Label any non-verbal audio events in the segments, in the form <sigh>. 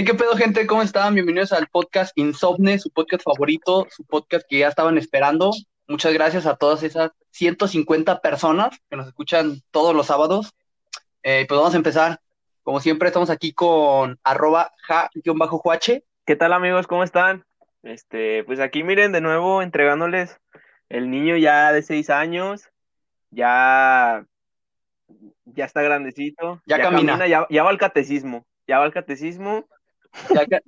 Hey, ¿qué pedo, gente? ¿Cómo están? Bienvenidos al podcast Insomne, su podcast favorito, su podcast que ya estaban esperando. Muchas gracias a todas esas 150 personas que nos escuchan todos los sábados. Eh, pues vamos a empezar. Como siempre, estamos aquí con arroba ja-juache. ¿Qué tal amigos? ¿Cómo están? Este, pues aquí miren de nuevo entregándoles el niño ya de 6 años, ya, ya está grandecito, Ya camina. ya, ya va al catecismo, ya va al catecismo. Ya que-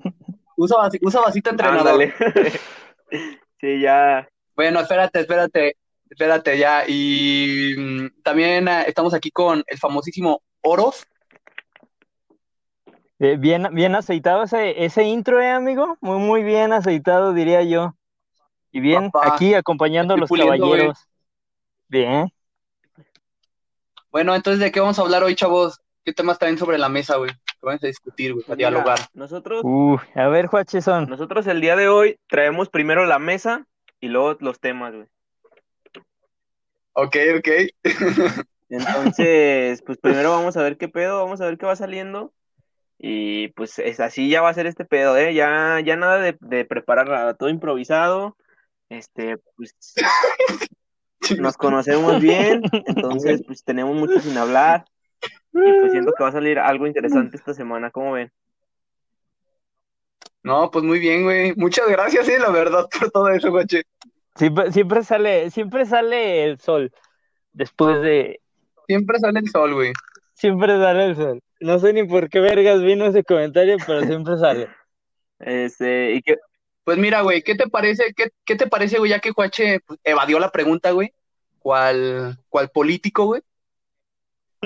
usa, vasi- usa vasito entrenador. Ándale. <laughs> Sí, ya, Bueno, espérate, espérate, espérate ya. Y mm, también eh, estamos aquí con el famosísimo Oros. Eh, Bien, bien aceitado ese, ese intro, eh, amigo. Muy, muy bien aceitado, diría yo. Y bien, Papá, aquí acompañando a los puliendo, güey. caballeros. Bien. Bueno, entonces, ¿de qué vamos a hablar hoy, chavos? ¿Qué temas traen sobre la mesa, güey? Que vamos a discutir, güey, para Mira, dialogar. Nosotros, Uh, a ver, Juacheson. nosotros el día de hoy traemos primero la mesa y luego los temas, güey. Ok, ok. <laughs> Entonces, pues primero vamos a ver qué pedo, vamos a ver qué va saliendo. Y pues es así ya va a ser este pedo, ¿eh? Ya, ya nada de, de preparar nada, todo improvisado. Este, pues <laughs> nos conocemos bien, entonces pues tenemos mucho sin hablar. Y pues <laughs> siento que va a salir algo interesante esta semana, ¿cómo ven? No, pues muy bien, güey. Muchas gracias, sí, la verdad, por todo eso, guache. Siempre, siempre sale, siempre sale el sol. Después de. Siempre sale el sol, güey. Siempre sale el sol. No sé ni por qué vergas vino ese comentario, pero siempre sale. Este, y que, Pues mira, güey, ¿qué te parece? ¿Qué, qué te parece, güey, ya que Juache pues, evadió la pregunta, güey? ¿Cuál, cuál político, güey?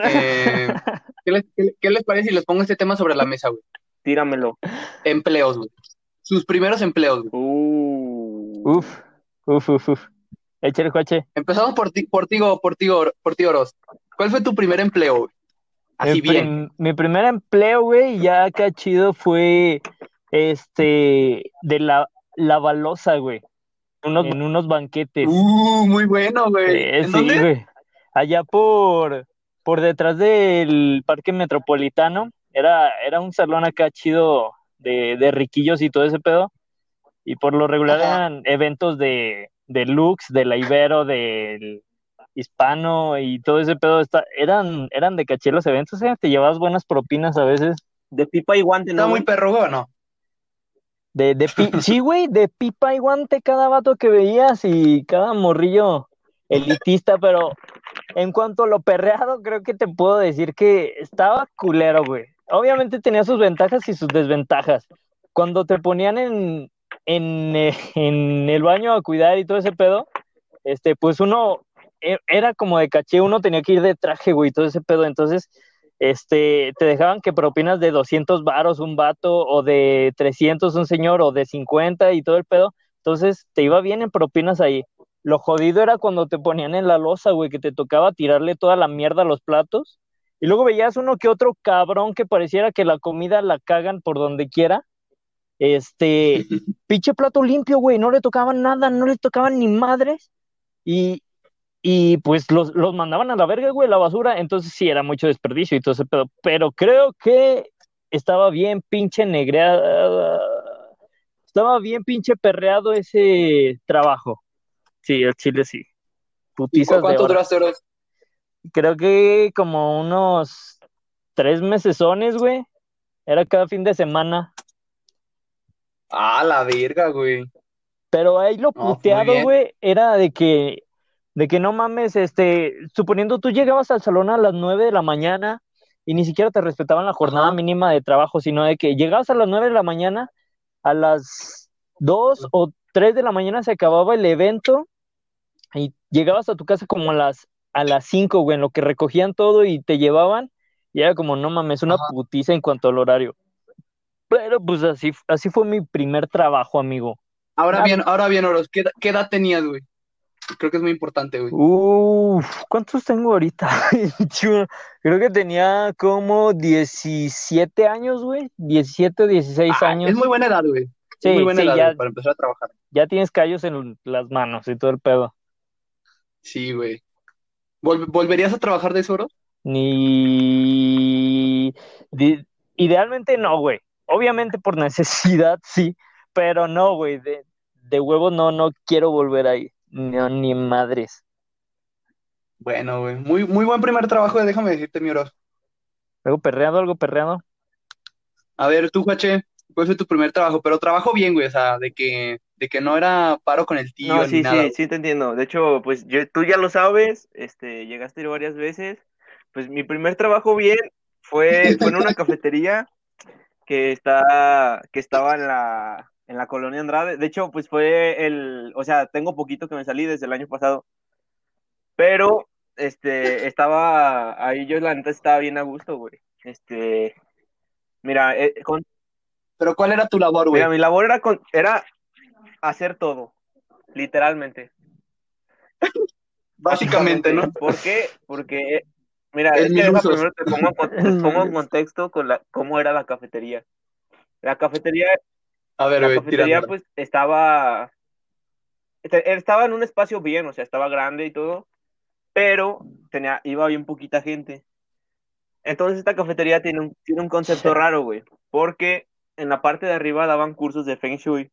Eh, ¿qué, les, qué- qué les parece si les pongo este tema sobre la mesa, güey? tíramelo. Empleos, güey. Sus primeros empleos, güey. Uh, Uf, uf, uf, uf. Échale, Juache. Empezamos por ti, por ti, por ti, Or- por ti, Oroz. ¿Cuál fue tu primer empleo, güey? Así Mi bien. prim- mi primer empleo, güey, ya acá chido fue este de la, la balosa, güey. Unos, en unos banquetes. Uh, muy bueno, güey. Eh, ¿En sí, dónde? güey. Allá por, por detrás del Parque Metropolitano. Era, era un salón acá chido de, de riquillos y todo ese pedo. Y por lo regular Ajá. eran eventos de, de Lux, de la Ibero, del Hispano y todo ese pedo. Está, eran, eran de caché los eventos, ¿eh? Te llevabas buenas propinas a veces. de pipa y guante, Está ¿no? muy perro, güey, ¿o no? De, de pi- <laughs> sí, güey, de pipa y guante cada vato que veías y cada morrillo elitista, pero en cuanto a lo perreado, creo que te puedo decir que estaba culero, güey. Obviamente tenía sus ventajas y sus desventajas. Cuando te ponían en, en, eh, en el baño a cuidar y todo ese pedo, este, pues uno e- era como de caché, uno tenía que ir de traje, güey, todo ese pedo. Entonces, este, te dejaban que propinas de 200 varos un vato, o de 300 un señor, o de 50 y todo el pedo. Entonces, te iba bien en propinas ahí. Lo jodido era cuando te ponían en la losa, güey, que te tocaba tirarle toda la mierda a los platos. Y luego veías uno que otro cabrón que pareciera que la comida la cagan por donde quiera. Este, <laughs> pinche plato limpio, güey, no le tocaban nada, no le tocaban ni madres. Y, y pues los, los mandaban a la verga, güey, la basura. Entonces sí, era mucho desperdicio y todo ese pedo. Pero creo que estaba bien pinche negreada. Estaba bien pinche perreado ese trabajo. Sí, el chile sí. ¿Y Putizas cu- cuánto duraste, Oroz? Creo que como unos tres mesesones, güey. Era cada fin de semana. Ah, la verga, güey. Pero ahí lo No, puteado, güey, era de que, de que no mames, este, suponiendo tú llegabas al salón a las nueve de la mañana y ni siquiera te respetaban la jornada Ajá. mínima de trabajo, sino de que llegabas a las nueve de la mañana, a las dos o tres de la mañana se acababa el evento llegabas a tu casa como a las, a las cinco, güey, en lo que recogían todo y te llevaban y era como, no mames, una putiza en cuanto al horario. Pero pues así, así fue mi primer trabajo, amigo. Ahora Ah. bien, ahora bien, Oroz, ¿qué, ed- qué edad tenías, güey? Creo que es muy importante, güey. Uf, ¿cuántos tengo ahorita? <laughs> Yo creo que tenía como 17 años, güey. 17 o 16 Ah, años. es muy buena edad, güey. Sí, muy buena sí, edad ya, güey, para empezar a trabajar. ya tienes callos en las manos y todo el pedo. Sí, güey. ¿Vol- ¿Volverías a trabajar de eso, bro? Ni... Idealmente no, güey. Obviamente por necesidad, sí, pero no, güey. De, de huevo no, no quiero volver ahí. No, ni madres. Bueno, güey. Muy, muy buen primer trabajo, déjame decirte, mi bro. Algo perreado, algo perreado. A ver, tú, Juache, ¿cuál fue tu primer trabajo? Pero trabajo bien, güey, o sea, de que, de que no era paro con el tío No, ni sí, nada. sí, sí te entiendo. De hecho, pues yo, tú ya lo sabes, este, llegaste a ir varias veces. Pues mi primer trabajo bien fue, fue en una cafetería que está, que estaba en la, en la colonia Andrade. De hecho, pues fue el, o sea, tengo poquito que me salí desde el año pasado, pero, este, estaba, ahí yo la neta estaba bien a gusto, güey. Este, mira, eh, con, Pero ¿cuál era tu labor, güey? mira, mi labor era, con, era hacer todo, literalmente. Básicamente, ¿no? ¿Por qué? Porque, mira, es que deja primero te pongo, te <laughs> pongo en contexto con la, cómo era la cafetería. La cafetería, A ver, la cafetería pues estaba, te- estaba en un espacio bien, o sea, estaba grande y todo, pero tenía, iba bien poquita gente. Entonces esta cafetería tiene un, tiene un concepto raro, güey, porque en la parte de arriba daban cursos de Feng Shui.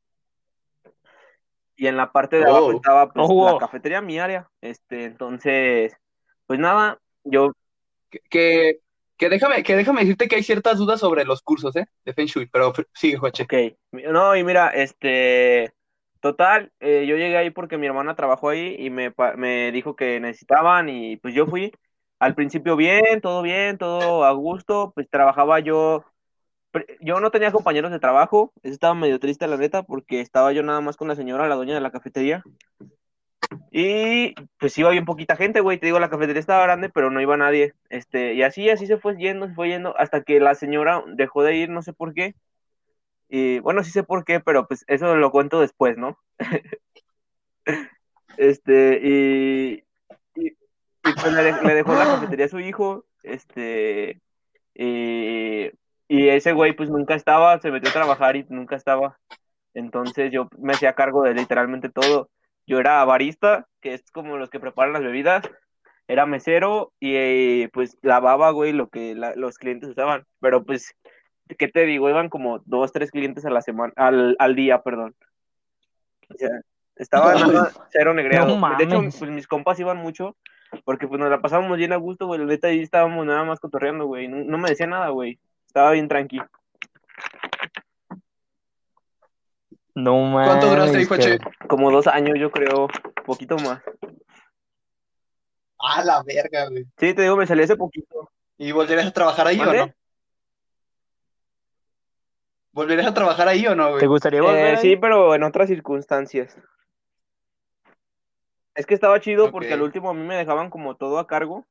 Y en la parte de abajo Oh. estaba pues Oh, la wow. cafetería, mi área. Este, entonces, pues nada, yo Que, que, que déjame, que déjame decirte que hay ciertas dudas sobre los cursos, ¿eh? De Feng Shui, pero sigue, Juache. Ok, no, y mira, este, total, eh, yo llegué ahí porque mi hermana trabajó ahí y me, pa- me dijo que necesitaban y pues yo fui. Al principio bien, todo bien, todo a gusto, pues trabajaba yo, yo no tenía compañeros de trabajo, estaba medio triste la neta porque estaba yo nada más con la señora, la dueña de la cafetería. Y pues iba bien poquita gente, güey, te digo, la cafetería estaba grande, pero no iba nadie. Este, y así, así se fue yendo, se fue yendo, hasta que la señora dejó de ir, no sé por qué. Y bueno, sí sé por qué, pero pues eso lo cuento después, ¿no? <laughs> Este, y, y, y, pues le, le dejó la cafetería a su hijo, este, y, y ese güey pues nunca estaba, se metió a trabajar y nunca estaba. Entonces yo me hacía cargo de literalmente todo. Yo era barista, que es como los que preparan las bebidas, era mesero y eh, pues lavaba, güey, lo que la- los clientes usaban. Pero pues, ¿qué te digo? Iban como dos, tres clientes a la semana, al, al día, perdón. O sea, estaba nada, cero negreado. No de hecho, pues mis compas iban mucho, porque pues nos la pasábamos bien a gusto, güey. La neta ahí estábamos nada más cotorreando, güey. No, no me decía nada, güey. Estaba bien tranquilo. No mames. ¿Cuánto duraste ahí. Como dos años, yo creo, poquito más. Ah, la verga, güey. Sí, te digo, me salí hace poquito. ¿Y volverías a trabajar ahí o no? ¿Volverías a trabajar ahí o no, ¿Te güey? gustaría volver Eh, ahí? sí, pero en otras circunstancias. Es que estaba chido porque al último a mí me dejaban como todo a cargo,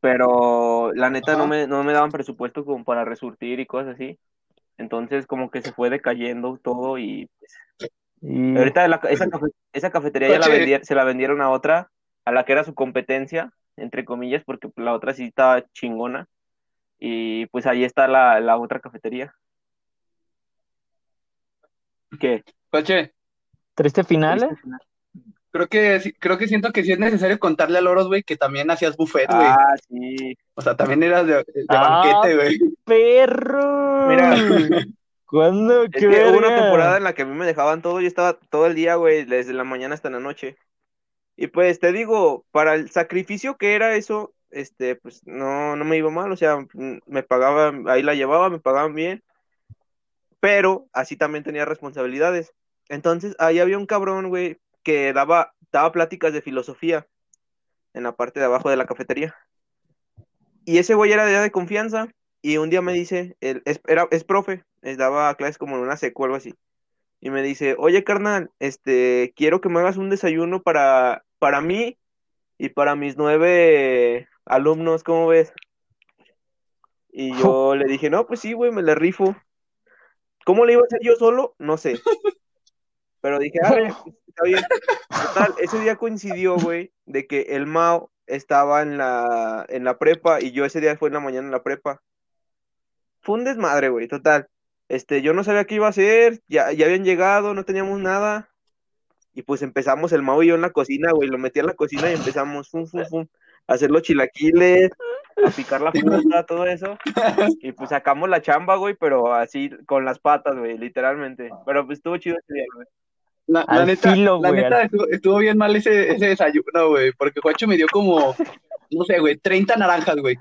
pero la neta no me, no me daban presupuesto como para resurtir y cosas así. Entonces como que se fue decayendo todo y pues, Y- ahorita la- esa, cafe- esa cafetería ya la Coche. vendi- se la vendieron a otra, a la que era su competencia, entre comillas, porque la otra sí estaba chingona. Y pues ahí está la, la otra cafetería. ¿Qué? Juache, ¿Triste final? eh? Creo que, sí- creo que siento que sí es necesario contarle a Loros, güey, que también hacías buffet, güey. Ah, sí. O sea, también eras de, de Ah, banquete, güey. ¡Perro! Mira. <laughs> ¿Cuándo? Es ¿Qué que hubo una temporada en la que a mí me dejaban todo, yo estaba todo el día, güey, desde la mañana hasta la noche. Y pues te digo, para el sacrificio que era eso, este, pues no, no me iba mal, o sea, me pagaban, ahí la llevaba, me pagaban bien, pero así también tenía responsabilidades. Entonces, ahí había un cabrón, güey, que daba, daba pláticas de filosofía en la parte de abajo de la cafetería. Y ese güey era de, de confianza, y un día me dice, él es, era, es profe, les daba clases como en una secu o algo así. Y me dice, oye carnal, este, quiero que me hagas un desayuno para, para mí y para mis nueve alumnos, ¿cómo ves? Y <laughs> yo le dije, no, pues sí, güey, me la rifo. ¿Cómo le iba a hacer yo solo? No sé. Pero dije, ah, pues, está bien. Total, ese día coincidió, güey, de que el Mao estaba en la, en la prepa y yo ese día fue en la mañana en la prepa. Fue un desmadre, güey, total. este, yo no sabía qué iba a hacer, ya, ya habían llegado, no teníamos nada. Y pues empezamos el Mau y yo en la cocina, güey, lo metí en la cocina y empezamos fum, fum, fum, a hacer los chilaquiles, a picar la fruta, todo eso. Y pues sacamos la chamba, güey, pero así con las patas, güey, literalmente. Pero pues estuvo chido ese día, güey. La, neta, filo, la güey, neta al- estuvo, estuvo bien mal ese, ese desayuno, güey, porque Juancho me dio como, no sé, güey, 30 naranjas, güey.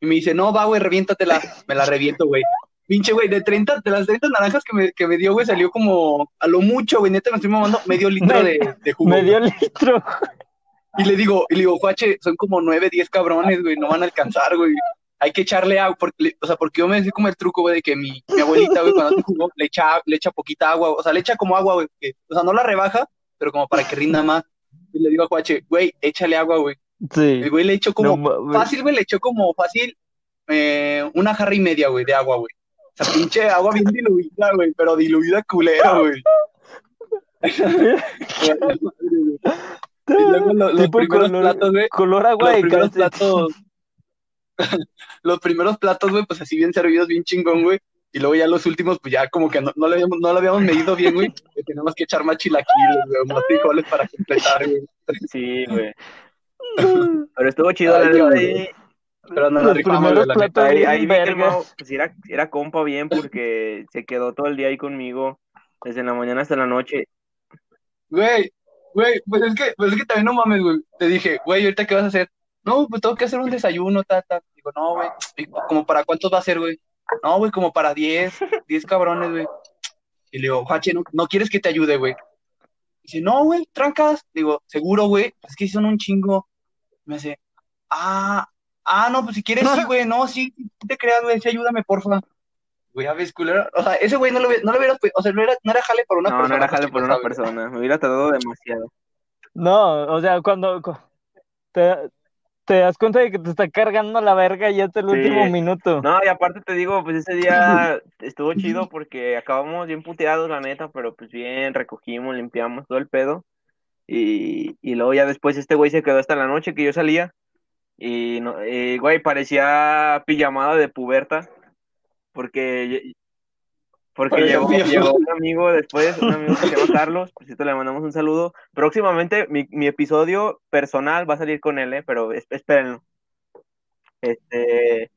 Y me dice, no, va, güey, reviéntatela. Me la reviento, güey. Pinche, güey, de 30, de las 30 naranjas que me, que me dio, güey, salió como, a lo mucho, güey, neta me estoy mamando medio litro Me- de, de <laughs> jugo. Medio güey. litro. Y le digo, y le digo, Juache, son como 9, 10 cabrones, güey, no van a alcanzar, güey. Hay que echarle agua, porque, o sea, porque yo me decía como el truco, güey, de que mi, mi abuelita, güey, cuando hace jugo, le echa, le echa poquita agua, o sea, le echa como agua, güey, que- o sea, no la rebaja, pero como para que rinda más. Y le digo a Juache, güey, échale agua, güey. Sí. El güey le echó como, No fácil, güey, le echó como fácil eh, una jarra y media, güey, de agua, güey. O sea, pinche agua bien diluida, güey, pero diluida culera, güey. <laughs> <laughs> Y luego lo- los Tipo primeros color- platos, güey, Color agua los de primeros platos, <laughs> los primeros platos, güey, pues así bien servidos, bien chingón, güey. Y luego ya los últimos, pues ya como que no, no lo habíamos, no lo habíamos medido bien, güey. <laughs> Que teníamos que echar más chilaquiles, güey, más frijoles para completar, güey. <laughs> Sí, güey. Pero estuvo chido, la Ay, güey. ahí, Pero no Los la rifamos, güey, la neta. ahí, bien ahí vi que el vergas. Mau, pues era, era compa bien porque se quedó todo el día ahí conmigo, desde la mañana hasta la noche. Güey, güey, pues es que, pues es que también no mames, güey. Te dije, güey, ¿ahorita qué vas a hacer? No, pues tengo que hacer un desayuno, ta, ta. Digo, no, güey. Y, ¿Como para cuántos va a ser, güey? No, güey, como para 10, 10 cabrones, güey. Y le digo, Hache, ¿no, no quieres que te ayude, güey? Dice, no, güey, trancas. Digo, seguro, güey, es que son un chingo. Me dice, ah, ah, no, pues si quieres, sí, <laughs> güey, no, sí, sí te creas, güey, sí, ayúdame, porfa. Güey, a ver, culero. O sea, ese güey no lo, hubiera- no lo hubiera, o sea, no era, no era jale por una No, persona. no era jale pues, por una persona, me hubiera tardado demasiado. No, o sea, cuando te, te das cuenta de que te está cargando la verga ya hasta el Sí. último minuto. No, y aparte te digo, pues ese día <laughs> estuvo chido porque acabamos bien puteados, la neta, pero pues bien, recogimos, limpiamos todo el pedo. Y, y luego ya después este güey se quedó hasta la noche que yo salía. Y, no, eh, güey, parecía pijamada de puberta. Porque, porque llegó, llegó un amigo después, un amigo que se llama Carlos, por cierto le mandamos un saludo. Próximamente mi, mi episodio personal va a salir con él, eh, pero es- espérenlo. Este,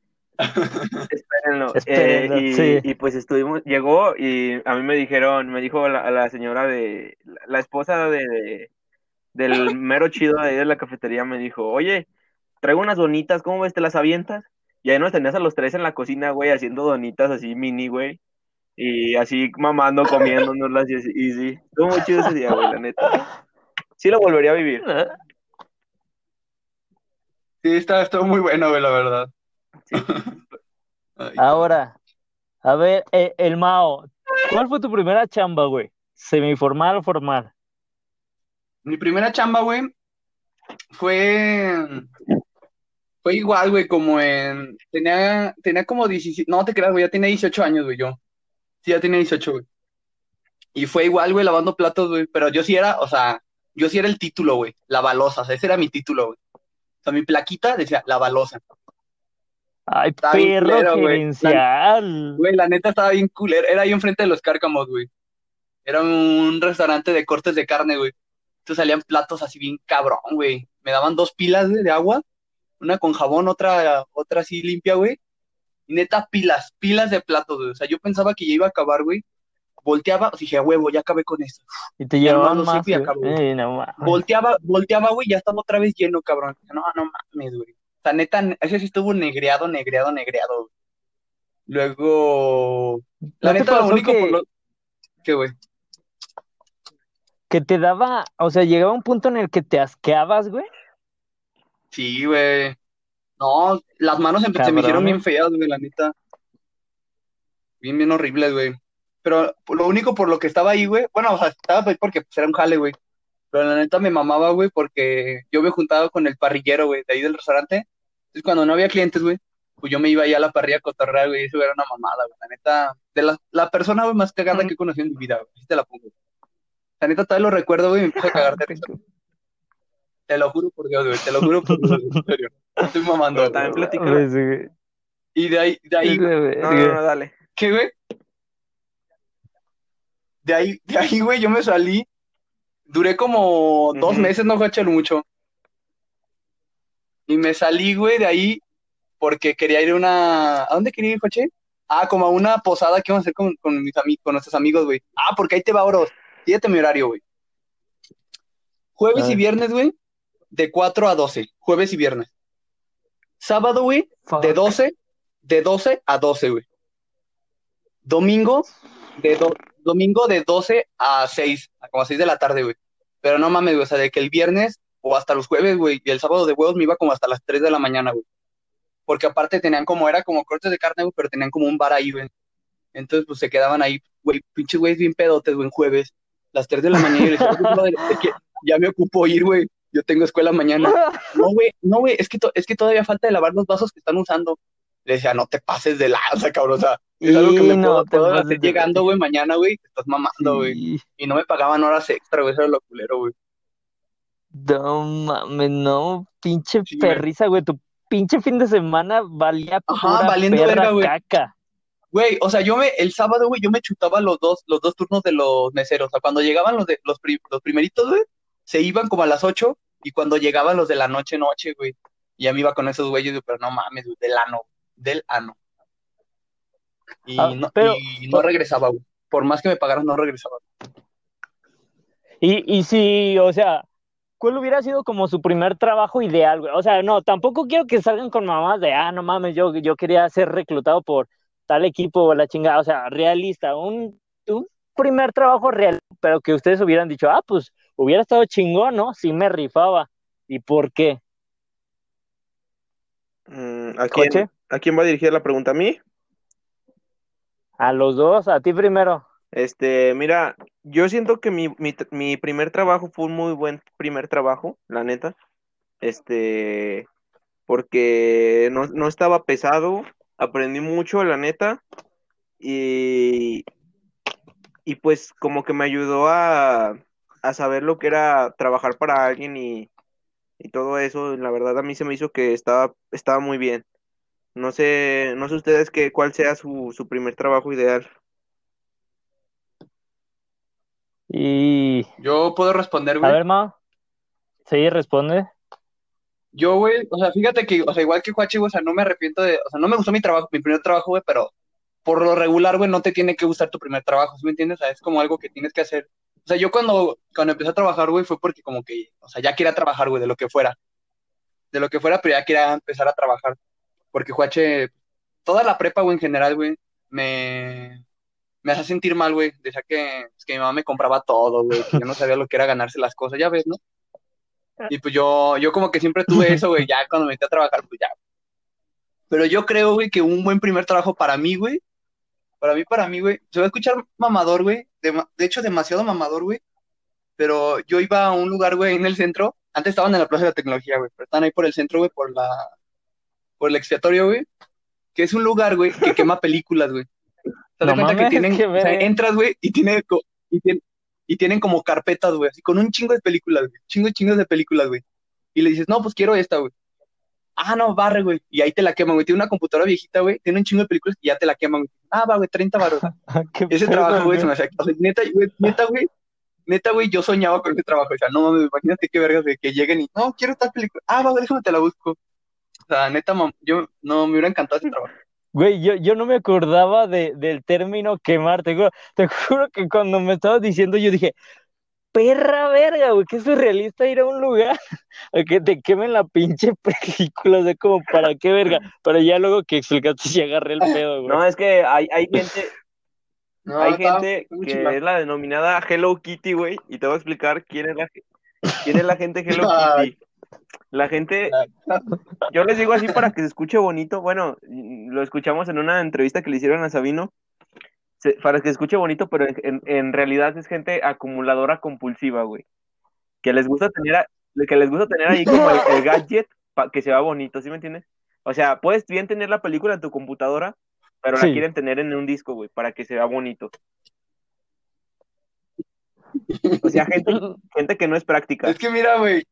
espérenlo. <laughs> Espérenlo, Eh, y, sí. y pues estuvimos, llegó y a mí me dijeron, me dijo la, la señora de, la, la esposa de, de- del mero chido de ahí de la cafetería, me dijo, oye, traigo unas donitas, ¿cómo ves? ¿Te las avientas? Y ahí nos tenías a los tres en la cocina, güey, haciendo donitas así mini, güey. Y así mamando, comiéndonoslas y así, y sí. Estuvo muy chido ese día, güey, la neta. Sí lo volvería a vivir. Sí, está, estuvo muy bueno, güey, la verdad. <laughs> Ahora, a ver, eh, el Mao, ¿cuál fue tu primera chamba, güey? ¿Semiformal o formal? Mi primera chamba, güey, fue, fue igual, güey, como en, tenía, tenía como 17, no te creas, güey, ya tenía 18 años, güey, yo. Sí, ya tenía 18, güey. Y fue igual, güey, lavando platos, güey, pero yo sí era, o sea, yo sí era el título, güey, la balosa, o sea, ese era mi título, güey. O sea, mi plaquita decía la balosa. Ay, Está bien perro güey. gerencial. Güey, la neta estaba bien culero. Era ahí enfrente de los cárcamos, güey. Era un restaurante de cortes de carne, güey. Entonces salían platos así bien cabrón, güey. Me daban dos pilas, güey, de agua. Una con jabón, otra, otra así limpia, güey. Y neta, pilas, pilas de platos, güey. O sea, yo pensaba que ya iba a acabar, güey. Volteaba, dije, a huevo, ya acabé con esto. Y te llevaban más, y acabó. Ey, no. Volteaba, volteaba, güey, ya estaba otra vez lleno, cabrón. No, no mames, güey. O sea, neta, ese sí estuvo negreado, negreado, negreado. güey. Luego, la ¿No te neta, lo único que- por lo... ¿Qué, güey? Que te daba, o sea, llegaba un punto en el que te asqueabas, güey. Sí, güey. No, las manos se, se me hicieron bien feas, güey, la neta. Bien, bien horribles, güey. Pero lo único por lo que estaba ahí, güey, bueno, o sea, estaba ahí porque pues, era un jale, güey. Pero la neta me mamaba, güey, porque yo me juntaba con el parrillero, güey, de ahí del restaurante. Entonces, cuando no había clientes, güey, pues yo me iba allá a la parrilla a cotorrear, güey, y eso era una mamada, güey. La neta, de la, la persona, güey, más cagada que he conocido en mi vida, güey. Así te la pongo. La neta, todavía lo recuerdo, güey, y me empiezo a cagar de <laughs> risa. Te lo juro por Dios, güey, te lo juro por Dios, güey, en serio. Estoy mamando, Pero también platica. Pues, güey. Y de ahí, de ahí, No, no, no, dale. ¿qué, güey? de ahí, de ahí, güey, yo me salí. Duré como dos meses, no fue a echar mucho. Y me salí, güey, de ahí porque quería ir a una. ¿A dónde quería ir, coche? Ah, como a una posada que íbamos a hacer con, con mis amigos, con nuestros amigos, güey. Ah, porque ahí te va, bros. Fíjate mi horario, güey. Jueves y viernes, güey, de 4 a 12. Jueves y viernes. Sábado, güey, de Fuck. 12, de 12 a 12, güey. Domingo, de do- domingo de 12 a 6, a como a 6 de la tarde, güey. Pero no mames, güey, o sea, de que el viernes o hasta los jueves, güey, y el sábado de huevos me iba como hasta las 3 de la mañana, güey. Porque aparte tenían como, era como cortes de carne, güey, pero tenían como un bar ahí, güey. Entonces, pues se quedaban ahí, güey, pinches güeyes bien pedotes, güey, en jueves, las 3 de la mañana, y les decía, "Oye, brother, es que ya me ocupo ir, güey, yo tengo escuela mañana. <laughs> No, güey, no, güey, es que, es que todavía falta de lavar los vasos que están usando. Le decía, no te pases de lanza, cabrón, o sea, es algo que me no puedo, puedo hacer llegando, güey, mañana, güey, te estás mamando, güey. Sí. Y no me pagaban horas extra, güey, eso era lo culero, güey. No mames, no, pinche Sí, güey. perriza, güey. Tu pinche fin de semana valía Ajá, pura valiendo perra verga, güey. caca. Güey, o sea, yo me, el sábado, güey, yo me chutaba los dos, los dos turnos de los meseros. O sea, cuando llegaban los de, los, pri- los primeritos, güey, se iban como a las ocho, y cuando llegaban los de la noche, noche, güey, ya me iba con esos güeyes, güey, pero no mames, güey, del ano, del ano. Y Ah, no, pero- y no regresaba, güey. Por más que me pagaran, no regresaba. Y, y si, o sea, ¿cuál hubiera sido como su primer trabajo ideal, güey? O sea, no, tampoco quiero que salgan con mamás de, ah, no mames, yo, yo quería ser reclutado por tal equipo o la chingada. O sea, realista, un, un primer trabajo real, pero que ustedes hubieran dicho, ah, pues hubiera estado chingón, ¿no? Sí me rifaba. ¿Y por qué? Mm, ¿A ¿Coche? quién, ¿A quién va dirigida la pregunta? ¿A mí? A los dos, a ti primero. Este, mira, yo siento que mi, mi, mi primer trabajo fue un muy buen primer trabajo, la neta. Este, porque no, no estaba pesado, aprendí mucho, la neta. Y, y pues como que me ayudó a, a saber lo que era trabajar para alguien y, y todo eso. La verdad a mí se me hizo que estaba, estaba muy bien. No sé, no sé ustedes qué, cuál sea su, su primer trabajo ideal. Y, Yo puedo responder, a güey. ver, ma. Sí, responde. Yo, güey, o sea, fíjate que, o sea, igual que Juachi, güey, o sea, no me arrepiento de, o sea, no me gustó mi trabajo, mi primer trabajo, güey, pero por lo regular, güey, no te tiene que gustar tu primer trabajo, ¿sí me entiendes? O sea, es como algo que tienes que hacer. O sea, yo cuando, cuando empecé a trabajar, güey, fue porque como que, o sea, ya quería trabajar, güey, de lo que fuera. De lo que fuera, pero ya quería empezar a trabajar. Porque, Juache, toda la prepa, güey, en general, güey, me, me hacía sentir mal, güey. Decía que, pues, que mi mamá me compraba todo, güey, que yo no sabía lo que era ganarse las cosas, ya ves, ¿no? Y pues yo, yo como que siempre tuve eso, güey, ya cuando me metí a trabajar, pues ya. Pero yo creo, güey, que un buen primer trabajo para mí, güey, para mí, para mí, güey, se va a escuchar mamador, güey, de, de hecho demasiado mamador, güey, pero yo iba a un lugar, güey, en el centro, antes estaban en la Plaza de la Tecnología, güey, pero están ahí por el centro, güey, por la, por el expiatorio, güey, que es un lugar, güey, que quema <laughs> películas, güey. ¿Te das No cuenta que tienen, o sea, entras, güey, y tiene, y tiene- y tienen como carpetas, güey, así con un chingo de películas, güey, chingo, chingos de películas, güey. Y le dices, no, pues quiero esta, güey. Ah, no, barre, güey. Y ahí te la queman, güey. Tiene una computadora viejita, güey. Tiene un chingo de películas y ya te la queman, güey. Ah, va, güey, 30 baros. <laughs> ¿Qué Ese trabajo, güey, se me güey? hacía. O sea, neta, güey, neta, güey. Neta, güey, yo soñaba con ese trabajo. O sea, no mames, imagínate qué vergas de que lleguen y, no, quiero esta película. Ah, va, déjame te la busco. O sea, neta, mam, yo no me hubiera encantado ese trabajo. Güey, yo, yo no me acordaba de, del término quemar, te juro, te juro que cuando me estabas diciendo yo dije, perra verga, güey, que surrealista ir a un lugar <laughs> a que te quemen la pinche <laughs> película, o sea, como para qué verga, pero ya luego que explicaste sí agarré el pedo, güey. No, es que hay, hay gente, No, hay gente que es la denominada Hello Kitty, güey, y te voy a explicar quién es la, quién es la gente Hello. <laughs> Kitty. La gente, yo les digo así para que se escuche bonito, bueno, lo escuchamos en una entrevista que le hicieron a Sabino, se- para que se escuche bonito, pero en, en- en realidad es gente acumuladora compulsiva, güey, que les gusta tener, a- que les gusta tener ahí como el, el gadget para que se vea bonito, ¿sí me entiendes? O sea, puedes bien tener la película en tu computadora, pero la quieren tener en un disco, güey, para que se vea bonito. O sea, gente, <laughs> gente que no es práctica. Es que mira, güey.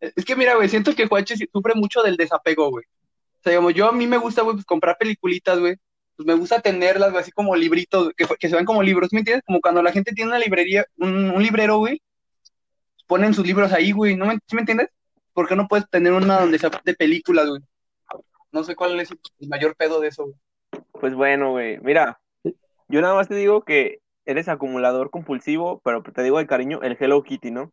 Es que mira, güey, siento que Juanche sufre mucho del desapego, güey. O sea, digamos, yo a mí me gusta, güey, pues, comprar peliculitas, güey. pues me gusta tenerlas, güey, así como libritos, que, que se ven como libros, ¿me entiendes? Como cuando la gente tiene una librería, un, un librero, güey, ponen sus libros ahí, güey, ¿no me, ¿sí me entiendes? ¿Por qué no puedes tener una donde sea de películas, güey? No sé cuál es el mayor pedo de eso, güey. Pues bueno, güey. Mira, yo nada más te digo que eres acumulador compulsivo, pero te digo de cariño, el Hello Kitty, ¿no?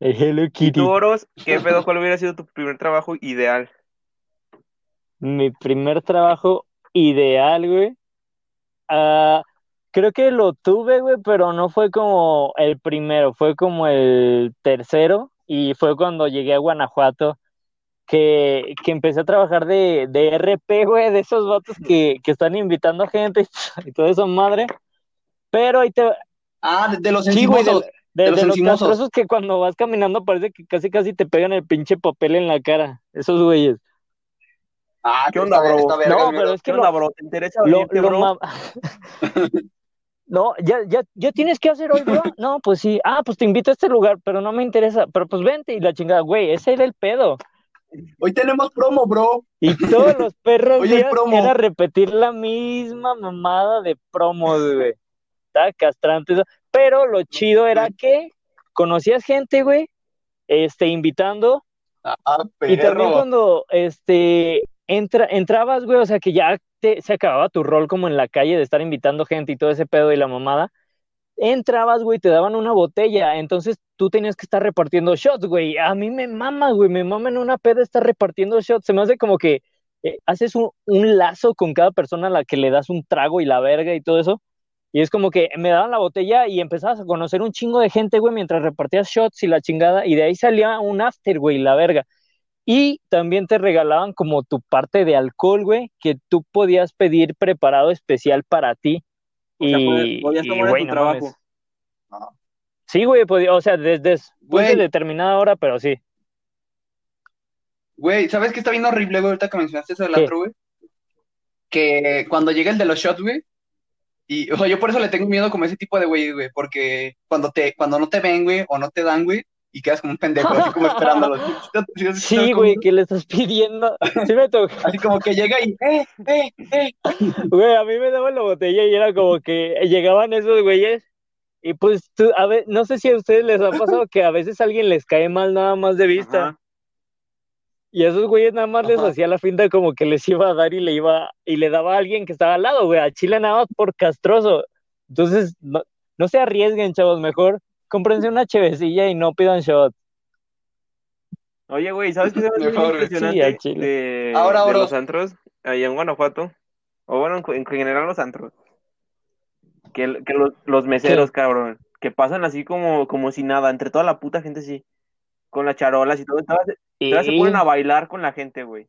El Hello Y Kitty. tú, Oros, ¿qué <laughs> pedo? ¿Cuál hubiera sido tu primer trabajo ideal? Mi primer trabajo ideal, güey. Ah, creo que lo tuve, güey, pero no fue como el primero, fue como el tercero y fue cuando llegué a Guanajuato que, que empecé a trabajar de, de RP, güey, de esos vatos que, que están invitando gente y todo eso, madre. Pero ahí te... Ah, de, de los Sí, güey, de, de- de los de los castrosos que cuando vas caminando parece que casi casi te pegan el pinche papel en la cara, esos güeyes. Ah, ¿Qué onda, bro? verga, No, pero es ¿Qué que onda, lo, bro? ¿Te interesa Lo, venirte, lo bro? ma- <laughs> No, ya, ya, ya tienes que hacer hoy, bro. No, pues sí. Ah, pues te invito a este lugar, pero no me interesa. Pero pues vente y la chingada, güey, ese era el pedo. Hoy tenemos promo, bro. Y todos los perros el días promo. era repetir la misma mamada de promos, güey. Estaba castrante eso. Pero lo chido era que conocías gente, güey, este, invitando. Ah, Y también perro. cuando este entra, entrabas, güey, o sea que ya te, se acababa tu rol como en la calle de estar invitando gente y todo ese pedo y la mamada. Entrabas, güey, te daban una botella, entonces tú tenías que estar repartiendo shots, güey. A mí me mama, güey, me mama en una peda estar repartiendo shots. Se me hace como que eh, haces un, un lazo con cada persona a la que le das un trago y la verga y todo eso. Y es como que me daban la botella y empezabas a conocer un chingo de gente, güey, mientras repartías shots y la chingada. Y de ahí salía un after, güey, la verga. Y también te regalaban como tu parte de alcohol, güey, que tú podías pedir preparado especial para ti. O sea, Y, podías- podías y, tomar en güey, tu no trabajo. mames. Sí, güey, podía- o sea, desde después de Güey. determinada hora, pero sí. Güey, ¿sabes qué está bien horrible, güey? Ahorita que mencionaste eso del ¿Qué? antro, güey. Que cuando llega el de los shots, güey. Y, o sea, yo por eso le tengo miedo como ese tipo de güey, güey. Porque cuando te, cuando no te ven, güey, o no te dan, güey, y quedas como un pendejo, así como esperándolo. <laughs> Sí, güey, que le estás pidiendo. Sí me tocó. Así como que llega y, eh, eh, eh. <laughs> Güey, a mí me daban la botella y era como que llegaban esos güeyes y pues tú, a ver, no sé si a ustedes les ha pasado que a veces a alguien les cae mal nada más de vista. Ajá. Y a esos güeyes nada más les hacía la finta como que les iba a dar y le iba y le daba a alguien que estaba al lado, güey, a Chile nada más por castroso. Entonces, no, no se arriesguen, chavos, mejor cómprense una chevecilla y no pidan shot. Oye, güey, ¿sabes qué se me hace impresionante Sí, de, Ahora, de los antros allá en Guanajuato? O bueno, en, en general los antros. Que, que los, los meseros, cabrón, que pasan así como, como si nada, entre toda la puta gente así, con las charolas y todo, todas, todas se ponen a bailar con la gente, güey.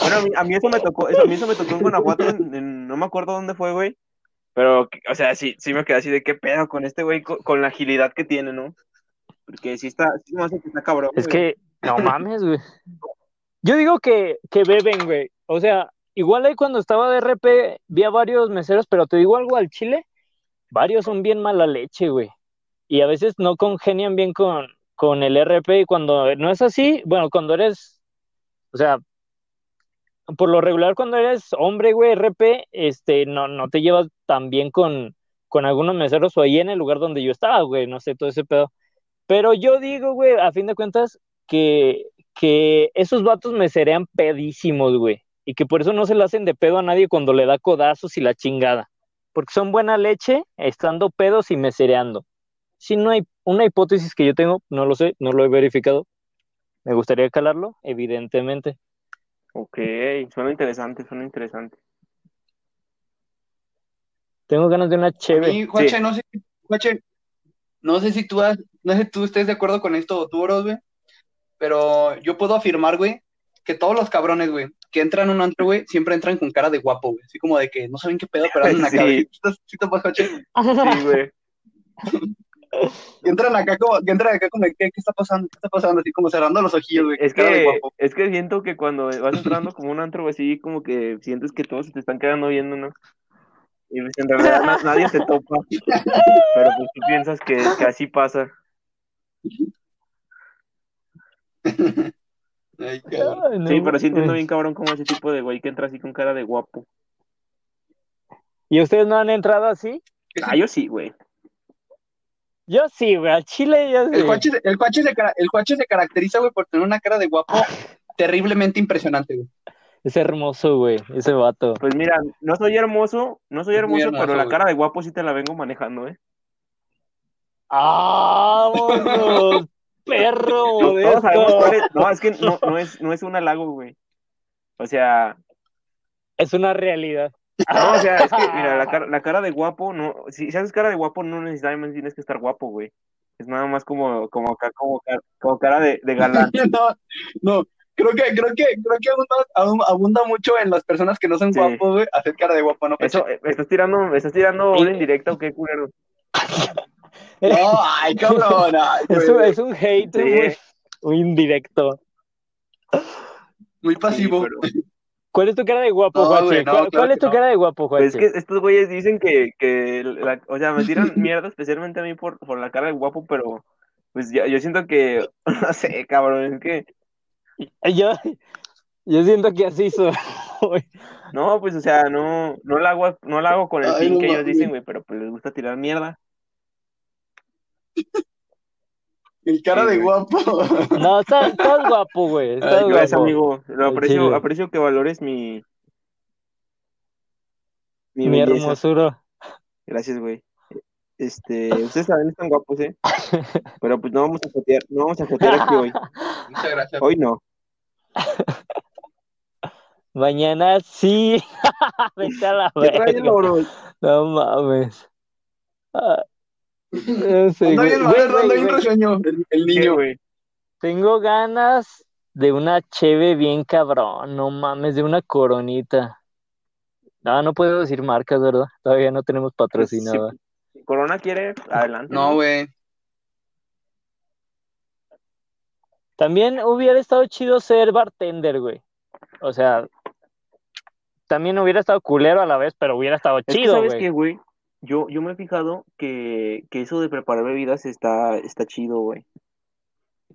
Bueno, a mí, a mí eso me tocó, eso, a mí eso me tocó en Guanajuato, en- en- no me acuerdo dónde fue, güey, pero, o sea, sí, sí me quedé así de qué pedo con este güey, con, con la agilidad que tiene, ¿no? Porque sí está, sí me hace que está cabrón, Es güey. que, no mames, güey. Yo digo que, que beben, güey. O sea, igual ahí cuando estaba de RP vi a varios meseros, pero te digo algo al chile, varios son bien mala leche, güey. Y a veces no congenian bien con, con el RP y cuando no es así, bueno, cuando eres, o sea, por lo regular cuando eres hombre, güey, RP, este, no, no te llevas tan bien con, con algunos meseros o ahí en el lugar donde yo estaba, güey, no sé, todo ese pedo. Pero yo digo, güey, a fin de cuentas, que, que esos vatos me serían pedísimos, güey. Y que por eso no se le hacen de pedo a nadie cuando le da codazos y la chingada. Porque son buena leche, estando pedos y mesereando. Si no hay una hipótesis que yo tengo, no lo sé, no lo he verificado. Me gustaría calarlo, evidentemente. Ok, suena interesante, suena interesante. Tengo ganas de una mí, Juache, Sí. no sé, Juache, no sé si tú, has- no sé si tú estés de acuerdo con esto o tú, Oros, güey, pero yo puedo afirmar, güey, que todos los cabrones, güey, que entran a un antro, güey, siempre entran con cara de guapo, güey, así como de que no saben qué pedo, pero andan <laughs> acá, Sí. güey. ¿Sí te- <laughs> sí te pasa, Juache? Sí, güey. <laughs> Que <laughs> entran acá como, que entran acá como, ¿qué, qué está pasando? ¿Qué está pasando? Así como cerrando los ojillos, güey, Es con cara de que, guapo. es que siento que cuando vas entrando como un antro así, como que sientes que todos se te están quedando viendo, ¿no? Y pues en realidad na- nadie te topa. <laughs> Pero pues tú piensas que, que así pasa. <laughs> Ay, cabrón. Sí, pero sí entiendo bien cabrón como ese tipo de güey que entra así con cara de guapo. ¿Y ustedes no han entrado así? Ah, yo sí, güey. Yo sí, güey, al chile yo sí. El Juanche, el, Juanche se, el Juanche se caracteriza, güey, por tener una cara de guapo terriblemente impresionante, güey. Es hermoso, güey, ese vato. Pues mira, no soy hermoso, no soy hermoso, hermoso, pero la güey. cara de guapo sí te la vengo manejando, ¿eh? ¡Vámonos! <laughs> ¡Perro! No, todos sabemos modesto! cuál es. No, es que no, no es, no es un halago, güey. O sea, Es una realidad. No, o sea, es que, <laughs> mira, la cara, la cara de guapo, no, si, si haces cara de guapo, no necesariamente tienes que estar guapo, güey. Es nada más como, como, como, como cara de, de galán. <laughs> No, no, creo que, creo que, creo que abunda, abun- abunda mucho en las personas que no son Sí. guapos, güey, hacer cara de guapo, ¿no? Eso, eh, ¿me estás tirando, me estás tirando una indirecta o qué culero? <laughs> No, ay, cabrón, ay, Es un, es un hate Sí. muy, muy indirecto. muy pasivo. Sí, pero- ¿Cuál es tu cara de guapo, No, Juanche? güey, no, ¿Cuál, claro cuál que es tu no. cara de guapo, Pues Juanche? es que estos güeyes dicen que, que la- o sea, me tiran <laughs> mierda especialmente a mí por, por la cara de guapo, pero pues yo, yo siento que, <laughs> no sé, cabrón, es que, Yo, yo siento que así soy. no, pues, o sea, no, no la hago, no la hago con el Ay, fin no que ellos dicen, güey, pero pues les gusta tirar mierda. El cara Sí, de guapo. No, estás, estás guapo, güey. Estás Ay, Gracias, guapo. amigo, lo aprecio, aprecio que valores mi, mi, Mi hermosura. Gracias, güey. Este, ustedes también están guapos, ¿eh? Pero pues no vamos a jotear, no vamos a jotear aquí hoy. <laughs> Muchas gracias. Hoy no. Mañana sí. <laughs> Vete a la ¿Qué traes, verga. No mames. Ah, <laughs> no sé, Anda güey. bien, Güey, anda güey, bien güey. risueño, el, el ¿Qué, niño. güey? Tengo ganas de una cheve bien cabrón. No mames, de una coronita. No, no puedo decir marcas, ¿verdad? Todavía no tenemos patrocinada. Si Corona quiere, adelante. No, güey. También hubiera estado chido ser bartender, güey. O sea, también hubiera estado culero a la vez, pero hubiera estado Es que, chido, ¿sabes güey. qué, güey? Yo, yo me he fijado que, que eso de preparar bebidas está, está chido, güey.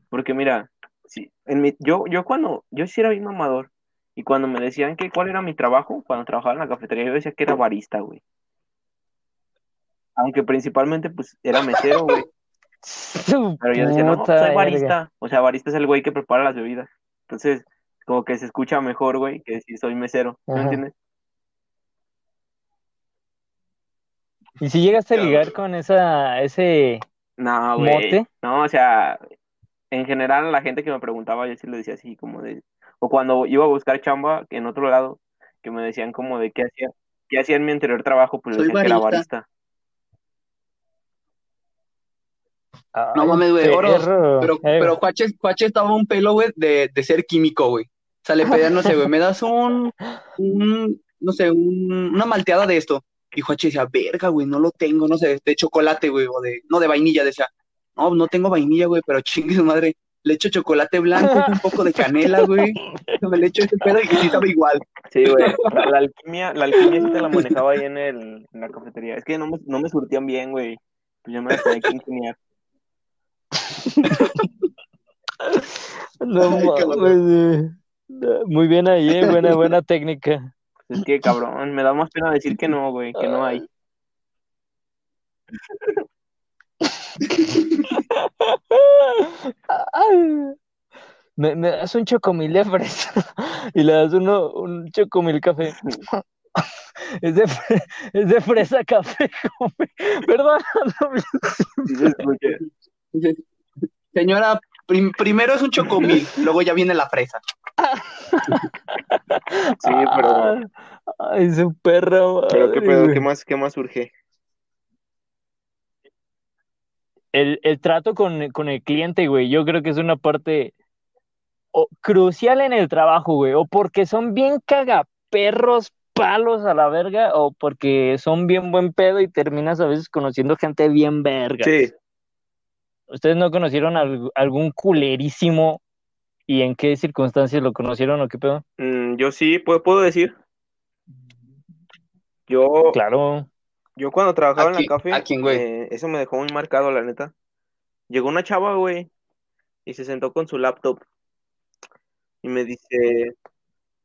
Porque mira, sí, en mi, yo, yo cuando, yo sí era bien mamador. Y cuando me decían que cuál era mi trabajo, cuando trabajaba en la cafetería, yo decía que era barista, güey. Aunque principalmente, pues, era mesero, güey. <laughs> Pero yo decía, no, puta soy barista. O sea, barista es el güey que prepara las bebidas. Entonces, como que se escucha mejor, güey, que si soy mesero. ¿Me Ajá. entiendes? Y si llegaste a ligar con esa, ese No, güey. mote, No, o sea, en general, la gente que me preguntaba, yo sí le decía así, como de. O cuando iba a buscar chamba en otro lado, que me decían como de qué hacía, qué hacía en mi anterior trabajo, pues Soy decían que era barista. barista. No Ay, mames, güey. Pero, Eh, pero Juache, Juache estaba un pelo, güey, de, de ser químico, güey. O sea, le pedían, no sé, güey, me das un, un no sé, un- una malteada de esto. Y Juache decía, verga, güey, no lo tengo, no sé, de chocolate, güey, o de, no, de vainilla, decía, no, no tengo vainilla, güey, pero chingue su madre, le echo chocolate blanco, un poco de canela, güey, me le echo ese pedo y sí sabe igual. Sí, güey. La, la alquimia, la alquimia sí te la manejaba ahí en el, en la cafetería. Es que no me, no me surtían bien, güey. Pues yo me tenía que ingeniar. <laughs> No Ay, mames, eh. Muy bien ahí, eh, buena, buena técnica. Pues es que, cabrón, me da más pena decir que no, güey, que no hay. Ay. <laughs> Me, me das un chocomil de fresa <laughs> y le das uno, un chocomil café. <laughs> Es de, es de fresa café, joven. Perdón, no me- Señora, prim- primero es un chocomil, <laughs> luego ya viene la fresa. <laughs> Sí, pero, Ay, su perra pero qué madre, pedo. ¿qué más, qué más surge? El, el trato con, con el cliente, güey, yo creo que es una parte o- crucial en el trabajo, güey, o porque son bien cagaperros, palos a la verga, o porque son bien buen pedo y terminas a veces conociendo gente bien verga. Sí, ¿Ustedes no conocieron al- algún culerísimo y en qué circunstancias lo conocieron o qué pedo? Mm, yo sí, puedo, puedo decir. Yo, Claro. yo cuando trabajaba en ¿A la café, a quién, güey? eh, eso me dejó muy marcado, la neta. Llegó una chava, güey, y se sentó con su laptop. y me dice,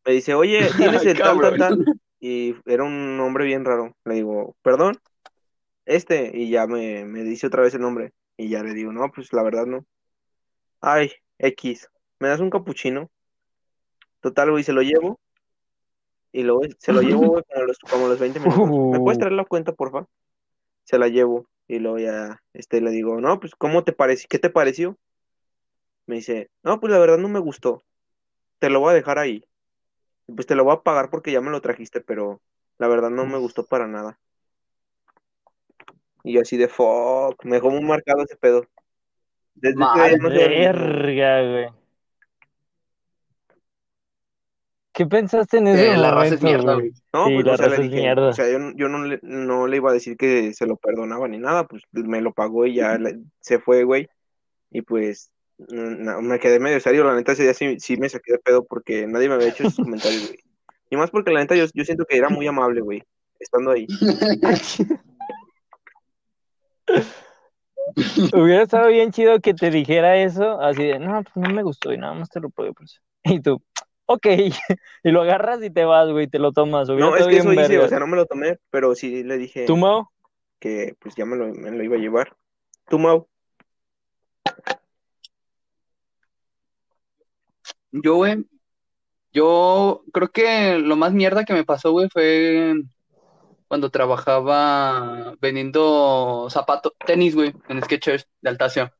me dice, oye, <laughs> tienes el tal, tal, tal. Y era un nombre bien raro. Le digo, perdón, este, y ya me, me dice otra vez el nombre. Y ya le digo, no, pues la verdad no. Ay, X, ¿me das un capuchino? Total, güey, se lo llevo. Y luego se lo llevo, güey, como los, como los 20 minutos. <laughs> ¿Me puedes traer la cuenta, porfa? Se la llevo. Y luego ya, este, le digo, no, pues, ¿cómo te pareció? ¿Qué te pareció? Me dice, no, pues la verdad no me gustó. Te lo voy a dejar ahí. Pues te lo voy a pagar porque ya me lo trajiste, pero la verdad no me gustó para nada. Y yo así de fuck, me dejó muy marcado ese pedo. Desde ya no. Verga, güey. ¿Qué pensaste en ese Eh, la raza es mierda, güey? No, Sí, pues, la o sea, le raza es mierda. o sea, yo, no- yo no, le, no le iba a decir que se lo perdonaba ni nada, pues me lo pagó y ya le- se fue, güey. Y pues no, me quedé medio serio, la neta ese día sí, sí me saqué de pedo porque nadie me había hecho esos comentarios, güey. Y más porque la neta yo, yo siento que era muy amable, güey, estando ahí. <laughs> Hubiera estado bien chido que te dijera eso, así de, no, pues no me gustó y nada más te lo puedo. Y tú, ok, <laughs> y lo agarras y te vas, güey, te lo tomas. Hubiera No, es que eso hice, o sea, no me lo tomé, pero sí le dije ¿Tú, Mau? que pues ya me lo, me lo iba a llevar. ¿Tú, Mau? Yo, güey, yo creo que lo más mierda que me pasó, güey, fue cuando trabajaba vendiendo zapatos, tenis, güey, en Skechers de Altacio.